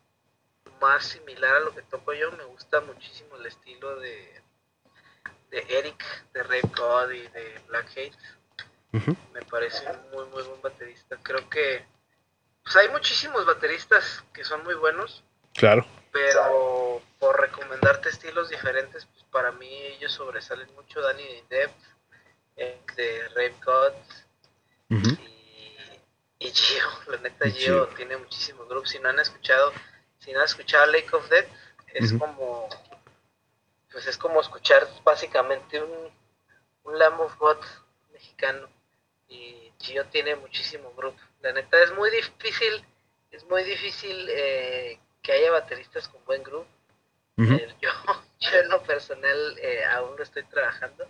más similar a lo que toco yo, me gusta muchísimo el estilo de, de Eric, de Ray God y de Black Hate. Me parece muy, muy buen baterista. Creo que pues hay muchísimos bateristas que son muy buenos. Claro. Pero por recomendarte estilos diferentes, pues para mí ellos sobresalen mucho. Danny de Indep, de Rave God y, y Gio. La neta, Gio, tiene muchísimos grupos. Si no han escuchado, si no han escuchado Lake of Death, es como pues es como escuchar básicamente un, un Lamb of God mexicano y Gio tiene muchísimo grupo. La neta es muy difícil, es muy difícil eh, que haya bateristas con buen grupo. Eh, yo, (laughs) yo en lo personal eh, aún lo estoy trabajando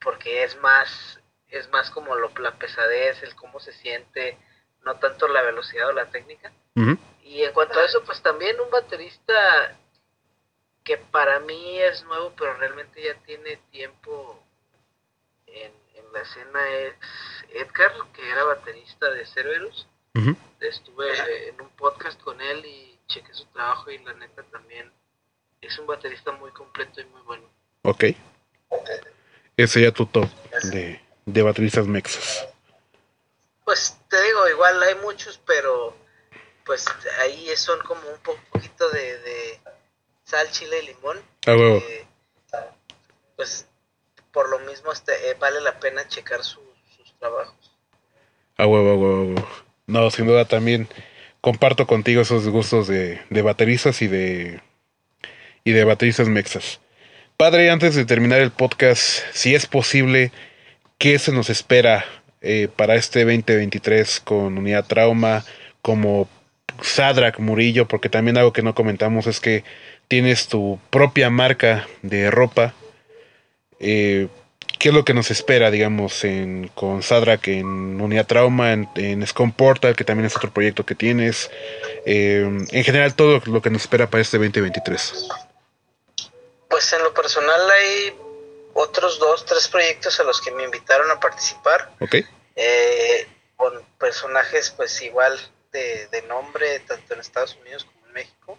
porque es más, es más como lo, la pesadez, el cómo se siente, no tanto la velocidad o la técnica. Y en cuanto a eso, pues también un baterista que para mí es nuevo, pero realmente ya tiene tiempo en, la escena es Edgar, que era baterista de Cerberus. Estuve en un podcast con él y chequé su trabajo y la neta también es un baterista muy completo y muy bueno. Ok. Ese ya tu top de, de bateristas mexas. Pues te digo, igual hay muchos, pero pues ahí son como un poquito de, de sal, chile y limón. Ah, pues por lo mismo este, eh, vale la pena checar sus trabajos. Ah, huevo, huevo, No, sin duda también comparto contigo esos gustos de, de bateristas y de y de bateristas mexas. Padre, antes de terminar el podcast, si es posible, ¿qué se nos espera eh, para este 2023 con Unidad Trauma como Sadrak Murillo? Porque también algo que no comentamos es que tienes tu propia marca de ropa eh, qué es lo que nos espera, digamos, en, con Sadrak en Unidad Trauma, en, en Scum Portal, que también es otro proyecto que tienes. Eh, en general, todo lo que nos espera para este 2023. Pues en lo personal hay otros dos, tres proyectos a los que me invitaron a participar. Ok. Eh, con personajes, pues igual de, nombre, tanto en Estados Unidos como en México.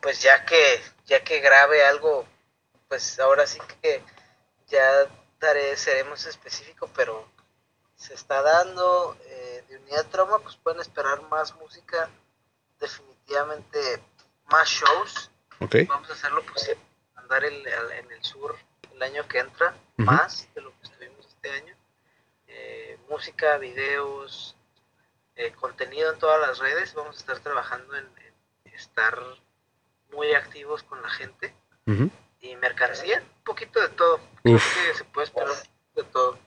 pues ya que, ya que grabe algo pues ahora sí que ya daré, seremos específico, pero se está dando eh, de unidad trauma, pues pueden esperar más música, definitivamente más shows. Vamos a hacerlo posible, andar en el sur el año que entra, más de lo que estuvimos este año. Eh, música, videos, eh, contenido en todas las redes, vamos a estar trabajando en, estar muy activos con la gente y mercancía, un poquito de todo. Creo que se puede esperar de todo.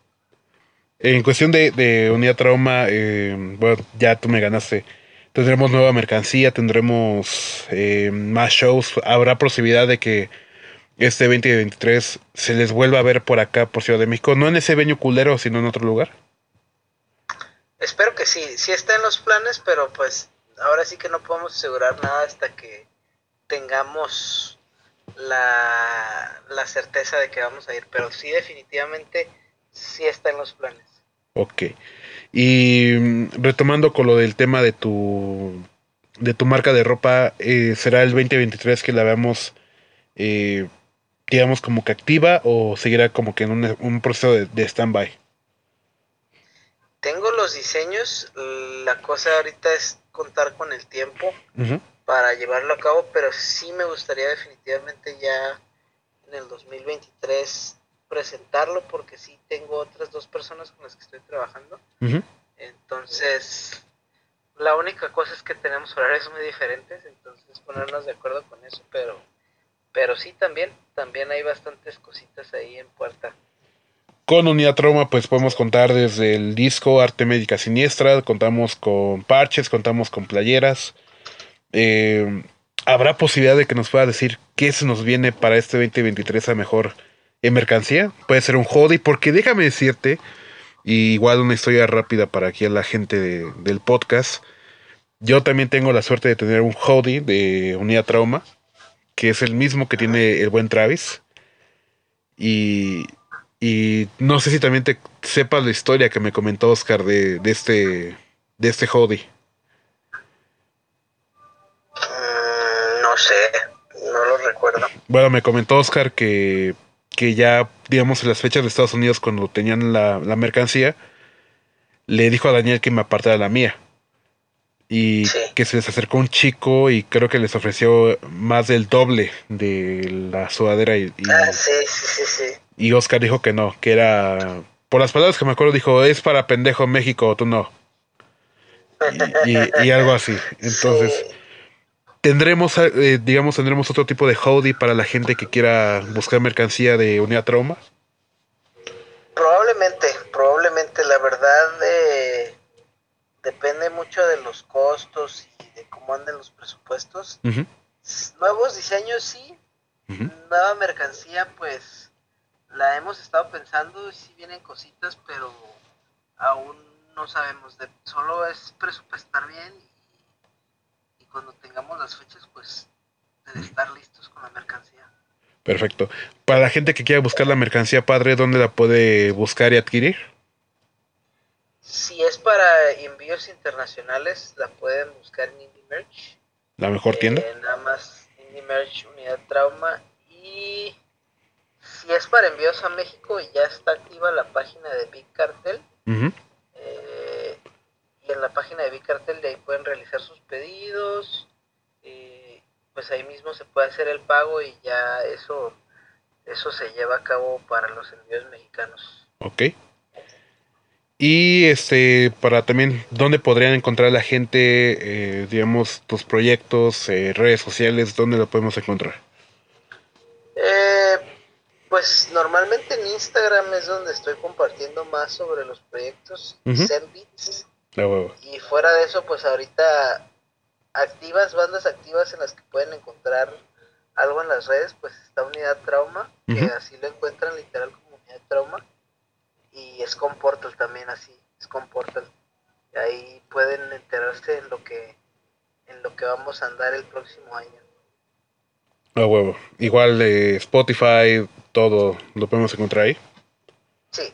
En cuestión de, de unidad trauma, eh, bueno, ya tú me ganaste. Tendremos nueva mercancía, tendremos eh, más shows. Habrá posibilidad de que este 2023 se les vuelva a ver por acá, por Ciudad de México. No en ese venio culero, sino en otro lugar. Espero que sí, sí está en los planes, pero pues ahora sí que no podemos asegurar nada hasta que tengamos la, la certeza de que vamos a ir, pero sí definitivamente sí está en los planes. Ok. Y mm, retomando con lo del tema de tu de tu marca de ropa, eh, ¿será el 2023 que la veamos, eh, digamos, como que activa o seguirá como que en un, proceso de, de stand-by? Tengo los diseños, la cosa ahorita es contar con el tiempo para llevarlo a cabo, pero sí me gustaría definitivamente ya en el 2023 presentarlo porque sí tengo otras dos personas con las que estoy trabajando. Entonces, la única cosa es que tenemos horarios muy diferentes, entonces ponernos de acuerdo con eso, pero pero sí también, también hay bastantes cositas ahí en puerta. Con Unidad Trauma, pues podemos contar desde el disco Arte Médica Siniestra, contamos con parches, contamos con playeras. Eh, ¿Habrá posibilidad de que nos pueda decir qué se nos viene para este 2023 a mejor en mercancía? Puede ser un hoodie, porque déjame decirte, y igual una historia rápida para aquí a la gente del podcast. Yo también tengo la suerte de tener un hoodie de Unidad Trauma, que es el mismo que tiene el buen Travis. Y, y no sé si también te sepas la historia que me comentó Oscar de, de este de este hoodie. Recuerdo. Bueno, me comentó Oscar que que ya, digamos, en las fechas de Estados Unidos, cuando tenían la, mercancía, le dijo a Daniel que me apartara la mía. Y que se les acercó un chico y creo que les ofreció más del doble de la sudadera. Y, ah, sí, sí, sí, Y Oscar dijo que no, que era. Por las palabras que me acuerdo, dijo: es para pendejo México, tú no. Y, algo así. Entonces tendremos, eh, digamos, tendremos otro tipo de hoodie para la gente que quiera buscar mercancía de unidad trauma. Probablemente, probablemente, la verdad eh, depende mucho de los costos y de cómo anden los presupuestos. Nuevos diseños sí, nueva mercancía pues la hemos estado pensando, sí vienen cositas, pero aún no sabemos, de, solo es presupuestar bien cuando tengamos las fechas, pues, de estar listos con la mercancía. Perfecto. Para la gente que quiera buscar la mercancía, padre, ¿dónde la puede buscar y adquirir? Si es para envíos internacionales, la pueden buscar en Indie Merch. ¿La mejor tienda? Eh, nada más Indie Merch Unidad Trauma. Y si es para envíos a México, ya está activa la página de Big Cartel en la página de Bicartel de ahí pueden realizar sus pedidos, eh, pues ahí mismo se puede hacer el pago y ya eso, eso se lleva a cabo para los envíos mexicanos. Ok. Y este, para también, ¿dónde podrían encontrar la gente, eh, digamos, tus proyectos, eh, redes sociales, dónde lo podemos encontrar? pues normalmente en Instagram es donde estoy compartiendo más sobre los proyectos, uh y fuera de eso, pues ahorita activas, bandas activas en las que pueden encontrar algo en las redes, pues está Unidad Trauma, que así lo encuentran literal como Unidad Trauma. Y es con Portal también así, es con Portal. Y ahí pueden enterarse en lo que en lo que vamos a andar el próximo año. A huevo. Igual de Spotify, todo lo podemos encontrar ahí. Sí,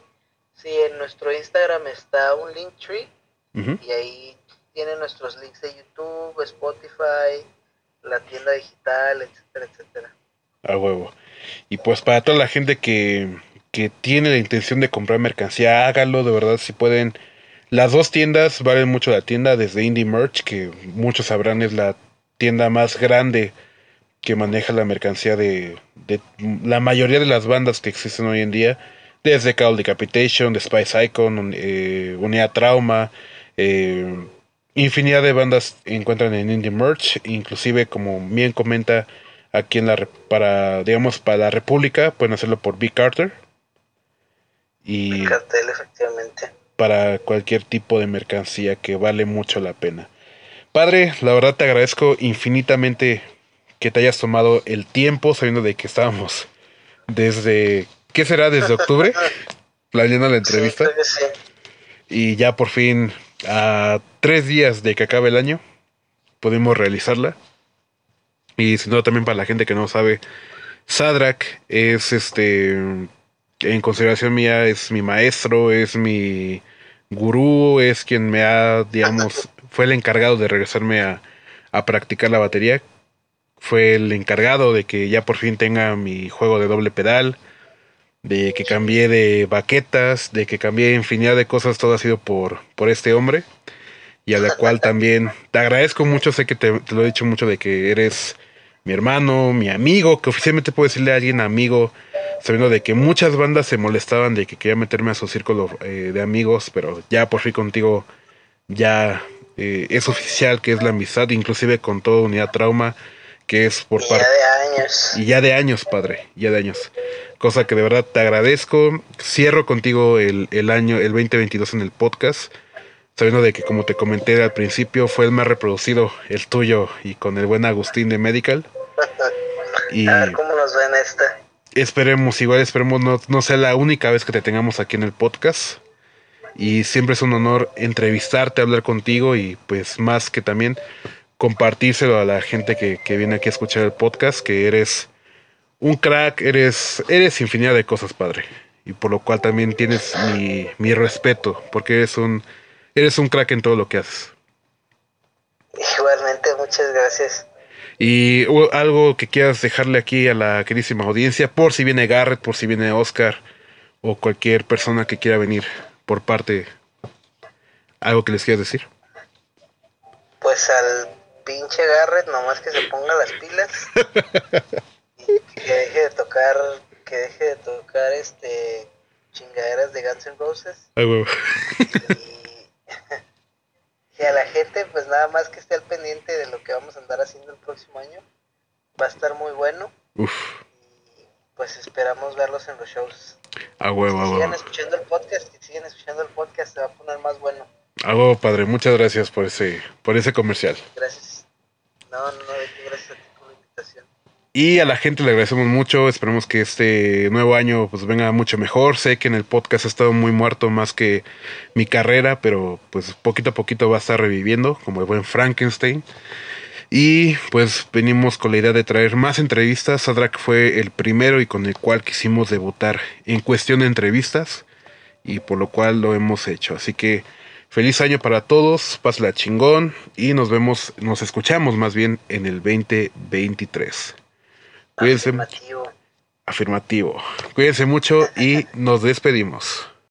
sí, en nuestro Instagram está un link tree y ahí tienen nuestros links de YouTube, Spotify, la tienda digital, etcétera, etcétera. A huevo. Y pues para toda la gente que, que tiene la intención de comprar mercancía, háganlo, de verdad, si pueden. Las dos tiendas valen mucho la tienda, desde Indie Merch, que muchos sabrán es la tienda más grande que maneja la mercancía de, de la mayoría de las bandas que existen hoy en día, desde Call Decapitation, The Spice Icon, eh, Unidad Trauma, eh, infinidad de bandas encuentran en Indie Merch, inclusive como bien comenta aquí en la para digamos para la República pueden hacerlo por Big Carter y Cartel efectivamente para cualquier tipo de mercancía que vale mucho la pena. Padre, la verdad te agradezco infinitamente que te hayas tomado el tiempo sabiendo de que estábamos desde ¿qué será? desde octubre (laughs) planeando la entrevista. Y ya por fin a tres días de que acabe el año podemos realizarla. Y si no, también para la gente que no sabe, Sadrak es este, en consideración mía, es mi maestro, es mi gurú, es quien me ha, digamos, (laughs) fue el encargado de regresarme a, a practicar la batería. Fue el encargado de que ya por fin tenga mi juego de doble pedal, de que cambié de baquetas, de que cambié infinidad de cosas, todo ha sido por, por este hombre. Y a la cual también te agradezco mucho, sé que te, lo he dicho mucho de que eres mi hermano, mi amigo, que oficialmente puedo decirle a alguien amigo, sabiendo de que muchas bandas se molestaban de que quería meterme a su círculo eh, de amigos, pero ya por fin contigo ya eh, es oficial que es la amistad, inclusive con toda unidad trauma, que es por parte... de años. Y ya de años, padre, ya de años. Cosa que de verdad te agradezco. Cierro contigo el, el año, el 2022 en el podcast, sabiendo de que como te comenté al principio, fue el más reproducido, el tuyo, y con el buen Agustín de Medical. (laughs) y a ver cómo nos ven esta. Esperemos, igual esperemos no, no sea la única vez que te tengamos aquí en el podcast y siempre es un honor entrevistarte, hablar contigo y pues más que también compartírselo a la gente que, que, viene aquí a escuchar el podcast, que eres un crack, eres, eres infinidad de cosas, padre. Y por lo cual también tienes mi, mi respeto, porque eres un, eres un crack en todo lo que haces. Igualmente, muchas gracias. Y algo que quieras dejarle aquí a la queridísima audiencia, por si viene Garrett, por si viene Oscar o cualquier persona que quiera venir por parte algo que les quieras decir. Pues al pinche Garrett nomás que se ponga las pilas (laughs) que deje de tocar que deje de tocar este chingaderas de Guns N' Roses. y, (laughs) y, a la gente pues nada más que esté al pendiente de lo que vamos a andar haciendo el próximo año. Va a estar muy bueno. Uf. Y pues esperamos verlos en los shows. A huevo, a huevo. Sigan escuchando el podcast, y sigan escuchando el podcast, se va a poner más bueno. A huevo, padre, muchas gracias por ese, por ese comercial. Gracias. No, no, gracias a ti. Y a la gente le agradecemos mucho, esperemos que este nuevo año pues venga mucho mejor. Sé que en el podcast ha estado muy muerto más que mi carrera, pero pues poquito a poquito va a estar reviviendo, como el buen Frankenstein. Y pues venimos con la idea de traer más entrevistas. Sadrak fue el primero y con el cual quisimos debutar en cuestión de entrevistas. Y por lo cual lo hemos hecho. Así que feliz año para todos. Pásala chingón. Y nos vemos, nos escuchamos más bien en el 2023. Cuídense. Afirmativo. Afirmativo. Cuídense mucho y nos despedimos.